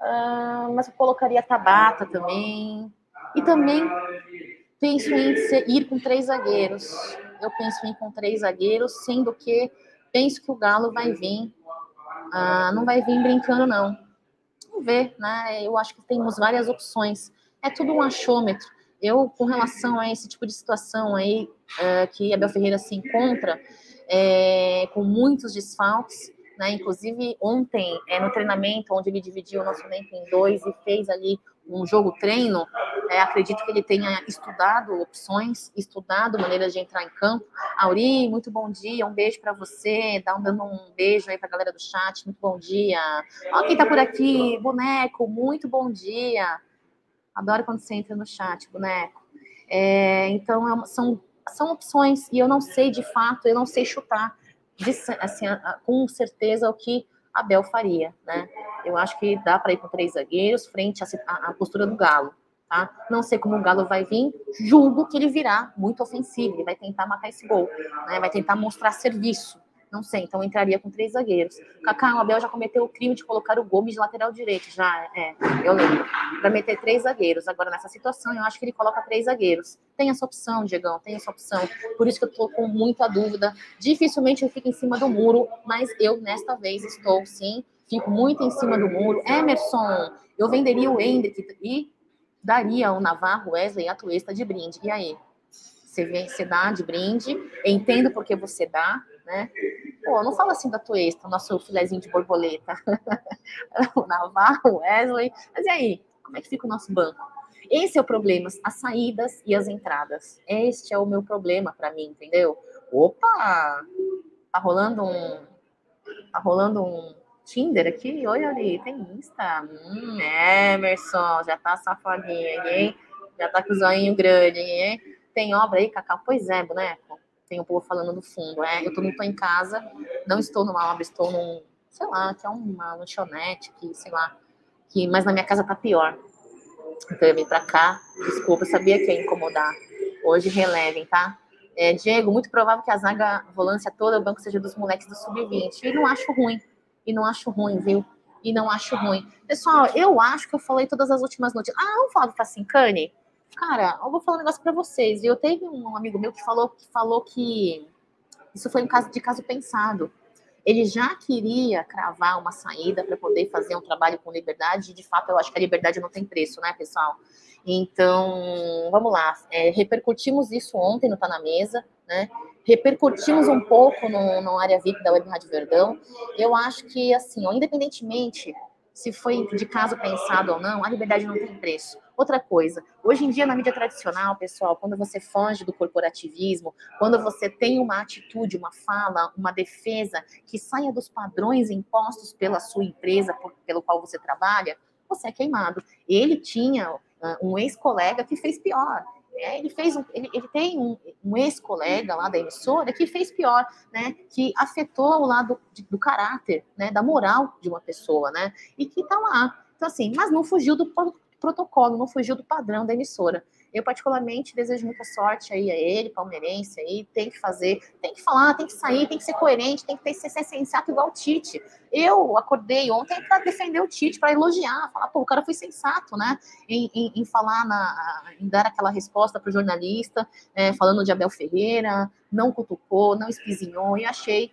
Uh, mas eu colocaria Tabata também. E também penso em ser, ir com três zagueiros. Eu penso em ir com três zagueiros, sendo que penso que o Galo vai vir. Uh, não vai vir brincando, não. Vamos ver, né? Eu acho que temos várias opções. É tudo um achômetro. Eu, com relação a esse tipo de situação aí, é, que Abel Ferreira se encontra, é, com muitos desfalques, né? Inclusive, ontem, é, no treinamento, onde ele dividiu o nosso elenco em dois e fez ali um jogo treino, é, acredito que ele tenha estudado opções, estudado maneiras de entrar em campo. Auri, muito bom dia, um beijo para você, dá um, dando um beijo aí para a galera do chat, muito bom dia. Ó, quem tá por aqui, boneco, muito bom dia. Adoro quando você entra no chat, boneco. É, então, é uma, são, são opções, e eu não sei de fato, eu não sei chutar de, assim, com certeza o que Abel faria, né? Eu acho que dá para ir com três zagueiros frente à, à postura do Galo. Tá? Não sei como o Galo vai vir, julgo que ele virá muito ofensivo, ele vai tentar matar esse gol, né? vai tentar mostrar serviço, não sei, então entraria com três zagueiros. Kaká, o Abel já cometeu o crime de colocar o Gomes de lateral direito, já, é, eu lembro. Para meter três zagueiros. Agora, nessa situação, eu acho que ele coloca três zagueiros. Tem essa opção, Diegão, tem essa opção. Por isso que eu tô com muita dúvida. Dificilmente eu fico em cima do muro, mas eu, nesta vez, estou, sim, fico muito em cima do muro. Emerson, eu venderia o Hendrick e daria o Navarro, Wesley e a Tuesta de brinde. E aí? Você, você dá de brinde, entendo porque você dá, né? Pô, não fala assim da Tuesta, nosso filezinho de borboleta. o Navarro, Wesley. Mas e aí? Como é que fica o nosso banco? Esse é o problema, as saídas e as entradas. Este é o meu problema para mim, entendeu? Opa! Tá rolando um. Tá rolando um Tinder aqui? Olha ali, tem Insta. Hum, Emerson, já tá safadinho, hein? Já tá com o zoinho grande, hein? Tem obra aí, Cacau? Pois é, boneco tem o povo falando no fundo. É, eu tô, não estou em casa, não estou numa obra, estou num, sei lá, que é uma lanchonete que, sei lá, que, mas na minha casa tá pior. Então eu vim pra cá, desculpa, sabia que ia incomodar. Hoje relevem, tá? É, Diego, muito provável que a zaga volância toda, o banco seja dos moleques do sub-20. E não acho ruim. E não acho ruim, viu? E não acho ruim. Pessoal, eu acho que eu falei todas as últimas notícias. Ah, vamos falar do Facincani? Cara, eu vou falar um negócio para vocês. Eu teve um amigo meu que falou que falou que isso foi um caso de caso pensado. Ele já queria cravar uma saída para poder fazer um trabalho com liberdade, e de fato eu acho que a liberdade não tem preço, né, pessoal? Então, vamos lá, é, repercutimos isso ontem no Tá na Mesa, né? Repercutimos um pouco no, no área VIP da Web Rádio Verdão. Eu acho que, assim, independentemente se foi de caso pensado ou não, a liberdade não tem preço. Outra coisa, hoje em dia na mídia tradicional, pessoal, quando você foge do corporativismo, quando você tem uma atitude, uma fala, uma defesa que saia dos padrões impostos pela sua empresa, por, pelo qual você trabalha, você é queimado. Ele tinha uh, um ex-colega que fez pior. É, ele fez um, ele, ele tem um, um ex-colega lá da emissora que fez pior, né? Que afetou o lado de, do caráter, né? Da moral de uma pessoa, né? E que tá lá. Então, assim, mas não fugiu do protocolo, não fugiu do padrão da emissora. Eu, particularmente, desejo muita sorte aí a ele, palmeirense, aí, tem que fazer, tem que falar, tem que sair, tem que ser coerente, tem que ter, ser, ser sensato igual o Tite. Eu acordei ontem para defender o Tite, para elogiar, falar, pô, o cara foi sensato, né, em, em, em falar, na, em dar aquela resposta para o jornalista, é, falando de Abel Ferreira, não cutucou, não espizinhou, e achei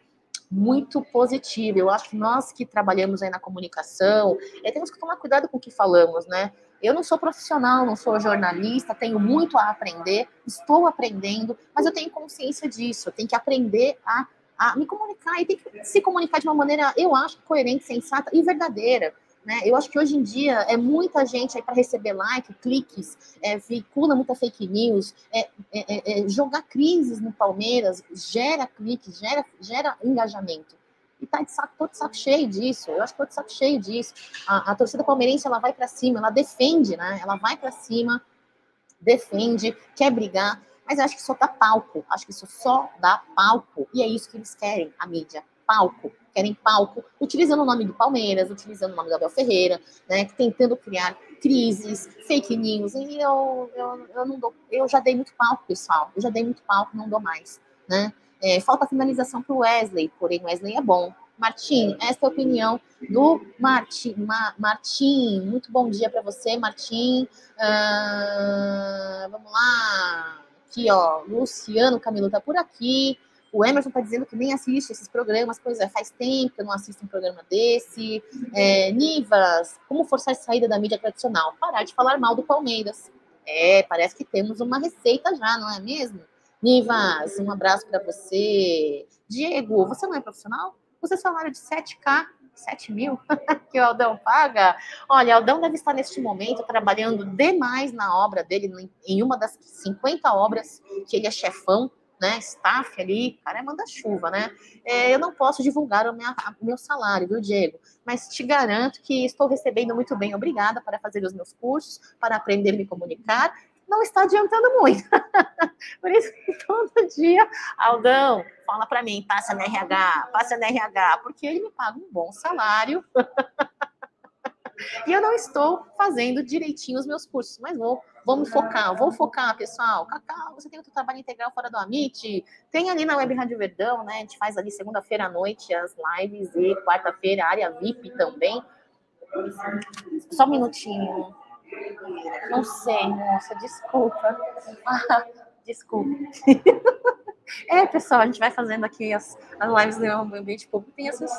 muito positivo. Eu acho que nós que trabalhamos aí na comunicação, é, temos que tomar cuidado com o que falamos, né? Eu não sou profissional, não sou jornalista, tenho muito a aprender, estou aprendendo, mas eu tenho consciência disso, eu tenho que aprender a, a me comunicar e tem que se comunicar de uma maneira, eu acho, coerente, sensata e verdadeira. Né? Eu acho que hoje em dia é muita gente aí para receber like, cliques, é, veicula muita fake news, é, é, é, jogar crises no Palmeiras gera cliques, gera, gera engajamento e tá de saco, todo saco cheio disso. Eu acho que tô de saco cheio disso. A, a torcida palmeirense ela vai para cima, ela defende, né? Ela vai para cima, defende, quer brigar, mas eu acho que só dá palco. Acho que isso só dá palco. E é isso que eles querem, a mídia, palco. Querem palco, utilizando o nome do Palmeiras, utilizando o nome do Abel Ferreira, né? Tentando criar crises, fake news. E eu, eu, eu não dou, eu já dei muito palco, pessoal. Eu já dei muito palco, não dou mais, né? É, falta finalização para o Wesley, porém Wesley é bom. Martim, esta é a opinião do Martim. Ma Martim, muito bom dia para você, Martim. Ah, vamos lá. Aqui, ó, Luciano Camilo tá por aqui. O Emerson tá dizendo que nem assiste esses programas. Pois é, faz tempo que eu não assisto um programa desse. É, Nivas, como forçar a saída da mídia tradicional? Parar de falar mal do Palmeiras. É, parece que temos uma receita já, não é mesmo? Nivas, um abraço para você. Diego, você não é profissional? Você é salário de 7K, 7 mil que o Aldão paga? Olha, Aldão deve estar neste momento trabalhando demais na obra dele, em uma das 50 obras que ele é chefão, né, staff ali, cara, é manda-chuva, né? É, eu não posso divulgar o, minha, o, meu salário, viu, Diego? Mas te garanto que estou recebendo muito bem, obrigada, para fazer os meus cursos, para aprender a me comunicar não está adiantando muito. Por isso que todo dia, Aldão, fala para mim, passa na RH, passa na RH, porque ele me paga um bom salário. e eu não estou fazendo direitinho os meus cursos, mas vou, vamos focar, vou focar, pessoal. Cacau, você tem o trabalho integral fora do Amit, tem ali na Web Rádio Verdão, né? A gente faz ali segunda-feira à noite as lives e quarta-feira área VIP também. Só um minutinho. Não sei, moça, desculpa. Ah, desculpa. É, pessoal, a gente vai fazendo aqui as, as lives no ambiente público, tem essas,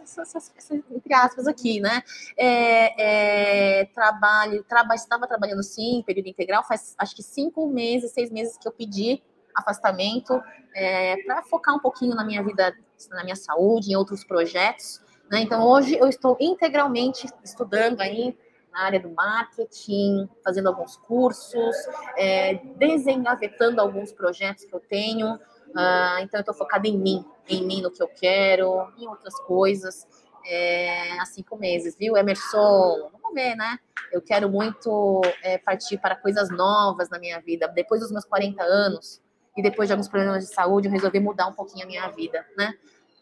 essas, essas, entre aspas, aqui, né? É, é, trabalho, traba, estava trabalhando sim, período integral, faz acho que cinco meses, seis meses que eu pedi afastamento é, para focar um pouquinho na minha vida, na minha saúde, em outros projetos. Né? Então, hoje eu estou integralmente estudando aí na área do marketing, fazendo alguns cursos, é, desengavetando alguns projetos que eu tenho. Uh, então, eu estou focada em mim, em mim, no que eu quero, em outras coisas. É, há cinco meses, viu, Emerson? Vamos ver, né? Eu quero muito é, partir para coisas novas na minha vida. Depois dos meus 40 anos e depois de alguns problemas de saúde, eu resolvi mudar um pouquinho a minha vida, né?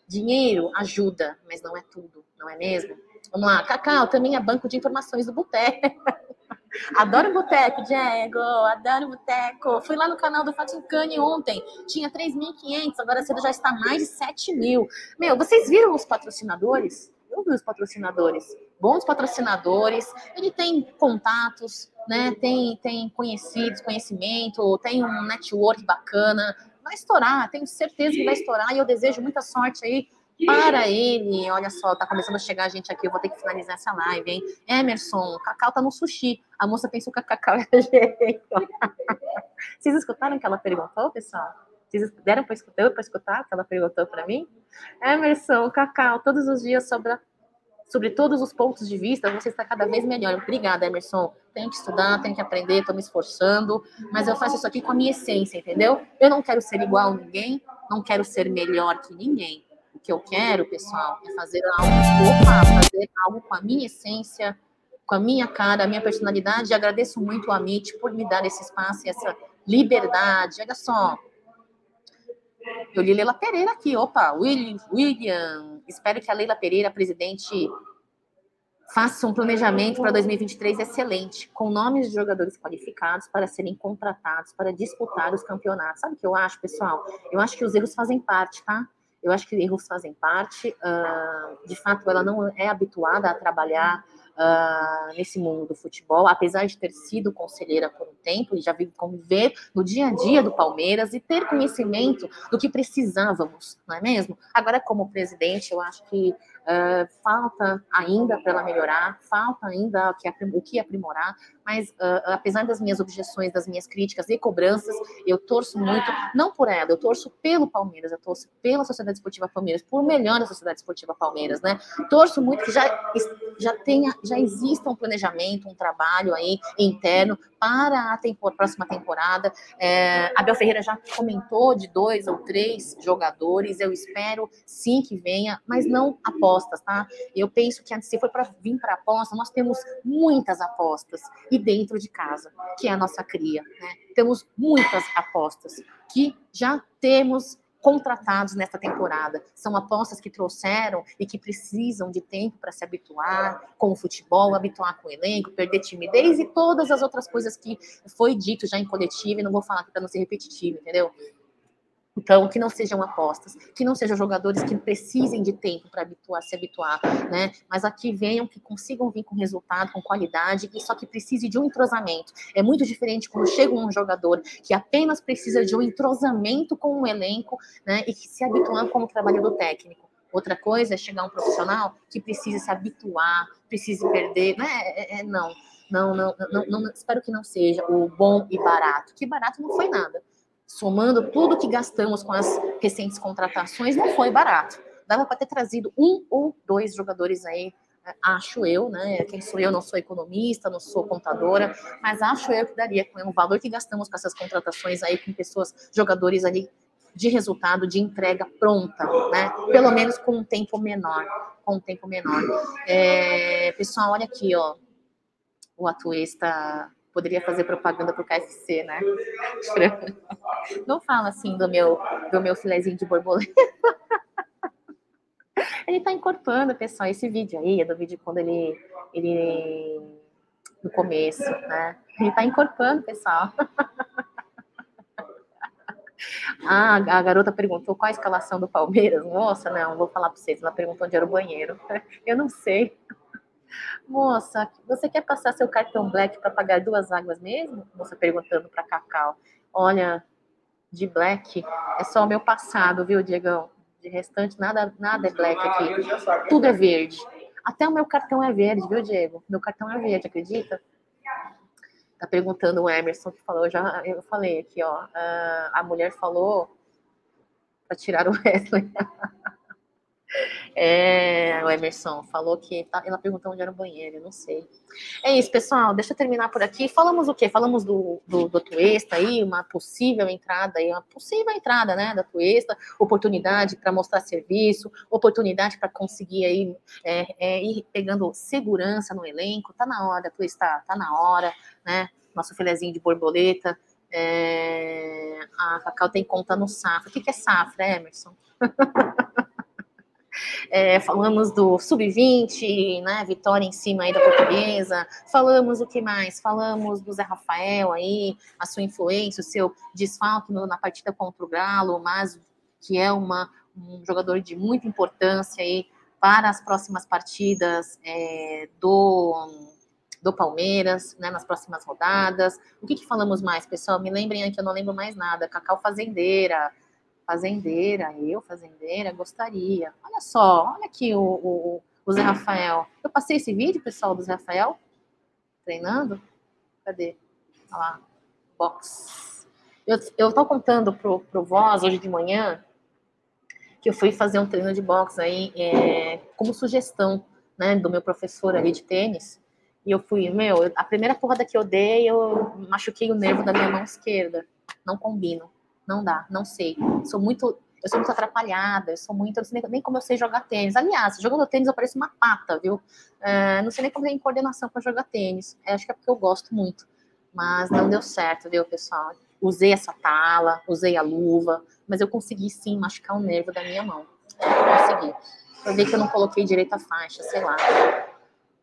Dinheiro ajuda, mas não é tudo, não é mesmo? Vamos lá, Cacau também é banco de informações do Boteco. Adoro boteco, Diego. Adoro boteco. Fui lá no canal do Fatincani ontem. Tinha 3.500, agora cedo já está mais de 7 mil. Meu, vocês viram os patrocinadores? Eu vi os patrocinadores. Bons patrocinadores. Ele tem contatos, né? Tem, tem conhecidos, conhecimento, tem um network bacana. Vai estourar, tenho certeza que vai estourar e eu desejo muita sorte aí para ele. Olha só, tá começando a chegar a gente aqui, eu vou ter que finalizar essa live, hein? Emerson, Cacau tá no sushi. A moça pensou que a Cacau era jeito. Vocês escutaram o que ela perguntou, pessoal? Vocês deram para escutar, para escutar o que ela perguntou para mim? Emerson, Cacau, todos os dias sobre, sobre todos os pontos de vista, você está cada vez melhor. Obrigada, Emerson. Tenho que estudar, tenho que aprender, estou me esforçando, mas eu faço isso aqui com a minha essência, entendeu? Eu não quero ser igual a ninguém, não quero ser melhor que ninguém que eu quero, pessoal, é fazer algo, opa, fazer algo com a minha essência, com a minha cara, a minha personalidade. E agradeço muito a Amit por me dar esse espaço e essa liberdade. Olha só. Eu li Leila Pereira aqui, opa, William, William. Espero que a Leila Pereira, presidente, faça um planejamento para 2023 excelente, com nomes de jogadores qualificados para serem contratados para disputar os campeonatos. Sabe o que eu acho, pessoal? Eu acho que os erros fazem parte, tá? Eu acho que erros fazem parte. Uh, de fato, ela não é habituada a trabalhar uh, nesse mundo do futebol, apesar de ter sido conselheira por um tempo e já vive conviver no dia a dia do Palmeiras e ter conhecimento do que precisávamos, não é mesmo? Agora, como presidente, eu acho que Uh, falta ainda para ela melhorar, falta ainda o que, aprimorar, mas uh, apesar das minhas objeções, das minhas críticas e cobranças, eu torço muito, não por ela, eu torço pelo Palmeiras, eu torço pela Sociedade Esportiva Palmeiras, por melhor da Sociedade Esportiva Palmeiras, né? Torço muito que já, já tenha, já exista um planejamento, um trabalho aí interno para a próxima temporada. É, Abel Ferreira já comentou de dois ou três jogadores, eu espero sim que venha, mas não apostas, tá? Eu penso que se for para vir para aposta, nós temos muitas apostas e dentro de casa, que é a nossa cria, né? Temos muitas apostas que já temos contratados nesta temporada. São apostas que trouxeram e que precisam de tempo para se habituar com o futebol, habituar com o elenco, perder timidez e todas as outras coisas que foi dito já em coletivo, e não vou falar aqui para não ser repetitivo, entendeu? Então, que não sejam apostas, que não sejam jogadores que precisem de tempo para habituar, se habituar, né? Mas aqui venham que consigam vir com resultado, com qualidade, e só que precise de um entrosamento. É muito diferente quando chega um jogador que apenas precisa de um entrosamento com um elenco, né? E que se habituar como trabalho do técnico. Outra coisa é chegar um profissional que precisa se habituar, precisa perder, né? É, é, não, não, não, não, não, espero que não seja o bom e barato. Que barato não foi nada somando tudo que gastamos com as recentes contratações, não foi barato. Dava para ter trazido um ou dois jogadores aí, é, acho eu, né? Quem sou eu? Não sou economista, não sou contadora, mas acho eu que daria com o valor que gastamos com essas contratações aí, com pessoas, jogadores ali de resultado, de entrega pronta, né? Pelo menos com um tempo menor, com um tempo menor. É, pessoal, olha aqui, ó, o Atuesta poderia fazer propaganda para o KFC, né? Não fala assim do meu, do meu filezinho de borboleta. Ele está encorpando, pessoal, esse vídeo aí, é do vídeo quando ele, ele no começo, né? Ele está encorpando, pessoal. Ah, a garota perguntou qual a escalação do Palmeiras. Nossa, não, vou falar para vocês. Ela perguntou onde era o banheiro. Eu não sei. Moça, você quer passar seu cartão Black para pagar duas águas mesmo? Moça perguntando para Cacau. Olha, de Black é só o meu passado, viu, Diegão? De restante, nada, nada é Black aqui. Tudo é verde. Até o meu cartão é verde, viu, Diego? Meu cartão é verde, acredita? Tá perguntando o Emerson que falou, já eu falei aqui, ó. a mulher falou para tirar o Wesley. É, o Emerson falou que tá, ela perguntou onde era o banheiro, eu não sei. É isso, pessoal. Deixa eu terminar por aqui. Falamos o quê? Falamos do, do, do Tuesta aí, uma possível entrada aí, uma possível entrada, né, da Tuesta, oportunidade para mostrar serviço, oportunidade para conseguir aí é, é, ir pegando segurança no elenco. Tá na hora, Tuesta, tá na hora, né? Nosso filezinho de borboleta. É, a Cacau tem conta no Safra. O que, que é Safra, Emerson? É, falamos do sub-20, né? Vitória em cima aí da portuguesa. Falamos o que mais? Falamos do Zé Rafael aí, a sua influência, o seu desfalque na partida contra o Galo, mas que é uma, um jogador de muita importância aí para as próximas partidas é, do do Palmeiras, né, nas próximas rodadas. O que, que falamos mais, pessoal? Me lembrem que eu não lembro mais nada. Cacau Fazendeira, fazendeira, eu fazendeira, gostaria. Olha só, olha aqui o, o, o Zé Rafael. Eu passei esse vídeo, pessoal, do Zé Rafael, treinando. Cadê? Olha lá, box. Eu, tô contando pro, pro Voz hoje de manhã que eu fui fazer um treino de boxe aí é, como sugestão, né, do meu professor ali de tênis. E eu fui, meu, a primeira porrada que eu dei, eu machuquei o nervo da minha mão esquerda. Não combino. Não dá, não sei. Sou muito, eu sou muito atrapalhada, eu sou muito, eu não sei nem como eu sei jogar tênis. Aliás, jogando tênis eu pareço uma pata, viu? É, não sei nem como tem coordenação para jogar tênis. É, acho que é porque eu gosto muito. Mas não deu certo, viu, pessoal? Usei essa tala, usei a luva, mas eu consegui sim machucar o nervo da minha mão. Consegui. Eu vi que eu não coloquei direito a faixa, sei lá.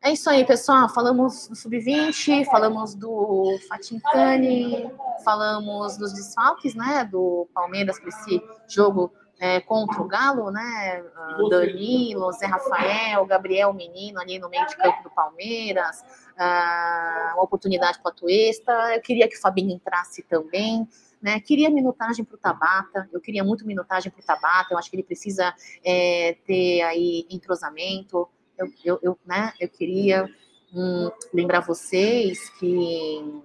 É isso aí, pessoal. Falamos do Sub-20, falamos do Fatincani, falamos dos desfalques, né, do Palmeiras para esse jogo é, contra o Galo, né? Uh, Danilo, Zé Rafael, Gabriel Menino ali no meio de campo do Palmeiras, uh, uma oportunidade para o Atuesta. Eu queria que o Fabinho entrasse também. Né, queria minutagem para o Tabata, eu queria muito minutagem para o Tabata, eu acho que ele precisa é, ter aí entrosamento, eu, eu, eu, né, eu queria hum, lembrar vocês que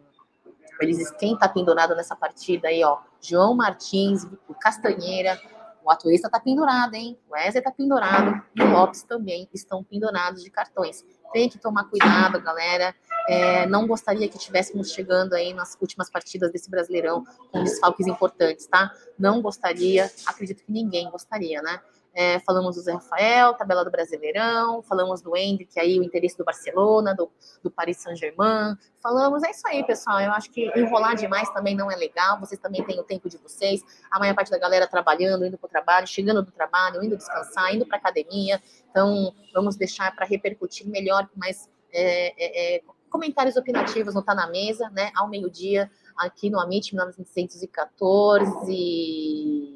eles, quem está pendurado nessa partida aí, ó, João Martins, o Castanheira, o Atuista está pendurado, hein? O Wesley está pendurado e o Lopes também estão pendurados de cartões. Tem que tomar cuidado, galera. É, não gostaria que estivéssemos chegando aí nas últimas partidas desse Brasileirão com desfalques importantes, tá? Não gostaria, acredito que ninguém gostaria, né? É, falamos do Zé Rafael, tabela do Brasileirão, falamos do Hendrick, aí o interesse do Barcelona, do, do Paris Saint-Germain. Falamos, é isso aí, pessoal. Eu acho que enrolar demais também não é legal. Vocês também têm o tempo de vocês. A maior parte da galera trabalhando, indo para o trabalho, chegando do trabalho, indo descansar, indo para academia. Então, vamos deixar para repercutir melhor, mais é, é, é, comentários opinativos no Tá na Mesa, né? Ao meio-dia, aqui no Amit 1914.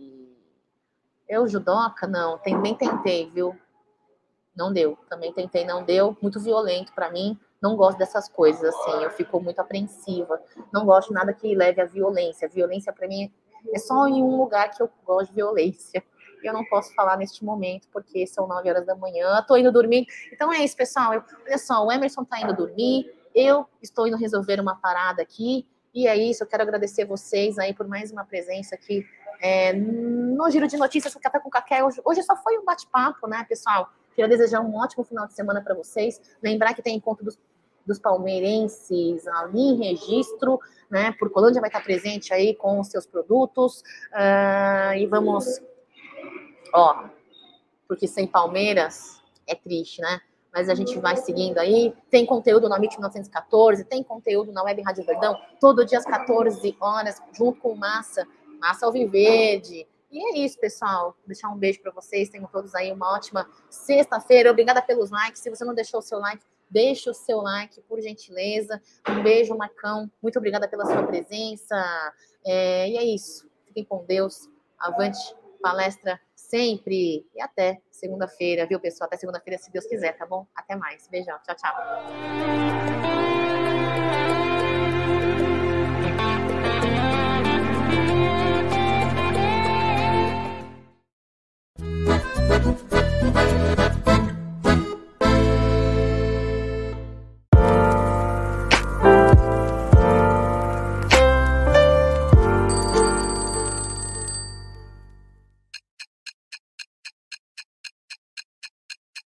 Eu, judoca, não, também tentei, viu? Não deu, também tentei, não deu. Muito violento para mim. Não gosto dessas coisas, assim. Eu fico muito apreensiva. Não gosto de nada que leve à violência. violência para mim é só em um lugar que eu gosto de violência. E eu não posso falar neste momento, porque são 9 horas da manhã, tô indo dormir. Então é isso, pessoal. Eu, olha só, o Emerson tá indo dormir, eu estou indo resolver uma parada aqui. E é isso, eu quero agradecer vocês aí por mais uma presença aqui é, no Giro de Notícias do Café com Café, hoje, hoje só foi um bate-papo, né, pessoal? Queria desejar um ótimo final de semana para vocês. Lembrar que tem encontro dos, dos palmeirenses ali em registro, né? Por Colândia vai estar presente aí com os seus produtos. Uh, e vamos, ó, porque sem Palmeiras é triste, né? Mas a gente vai seguindo aí. Tem conteúdo na MIT 1914, tem conteúdo na Web Rádio Verdão, todo dia às 14 horas, junto com o Massa Massa Alviverde. E é isso, pessoal. Deixar um beijo para vocês. Tenham todos aí uma ótima sexta-feira. Obrigada pelos likes. Se você não deixou o seu like, deixa o seu like, por gentileza. Um beijo, Marcão. Muito obrigada pela sua presença. É, e é isso. Fiquem com Deus. Avante, palestra sempre. E até segunda-feira, viu, pessoal? Até segunda-feira, se Deus quiser, tá bom? Até mais. Beijão. Tchau, tchau.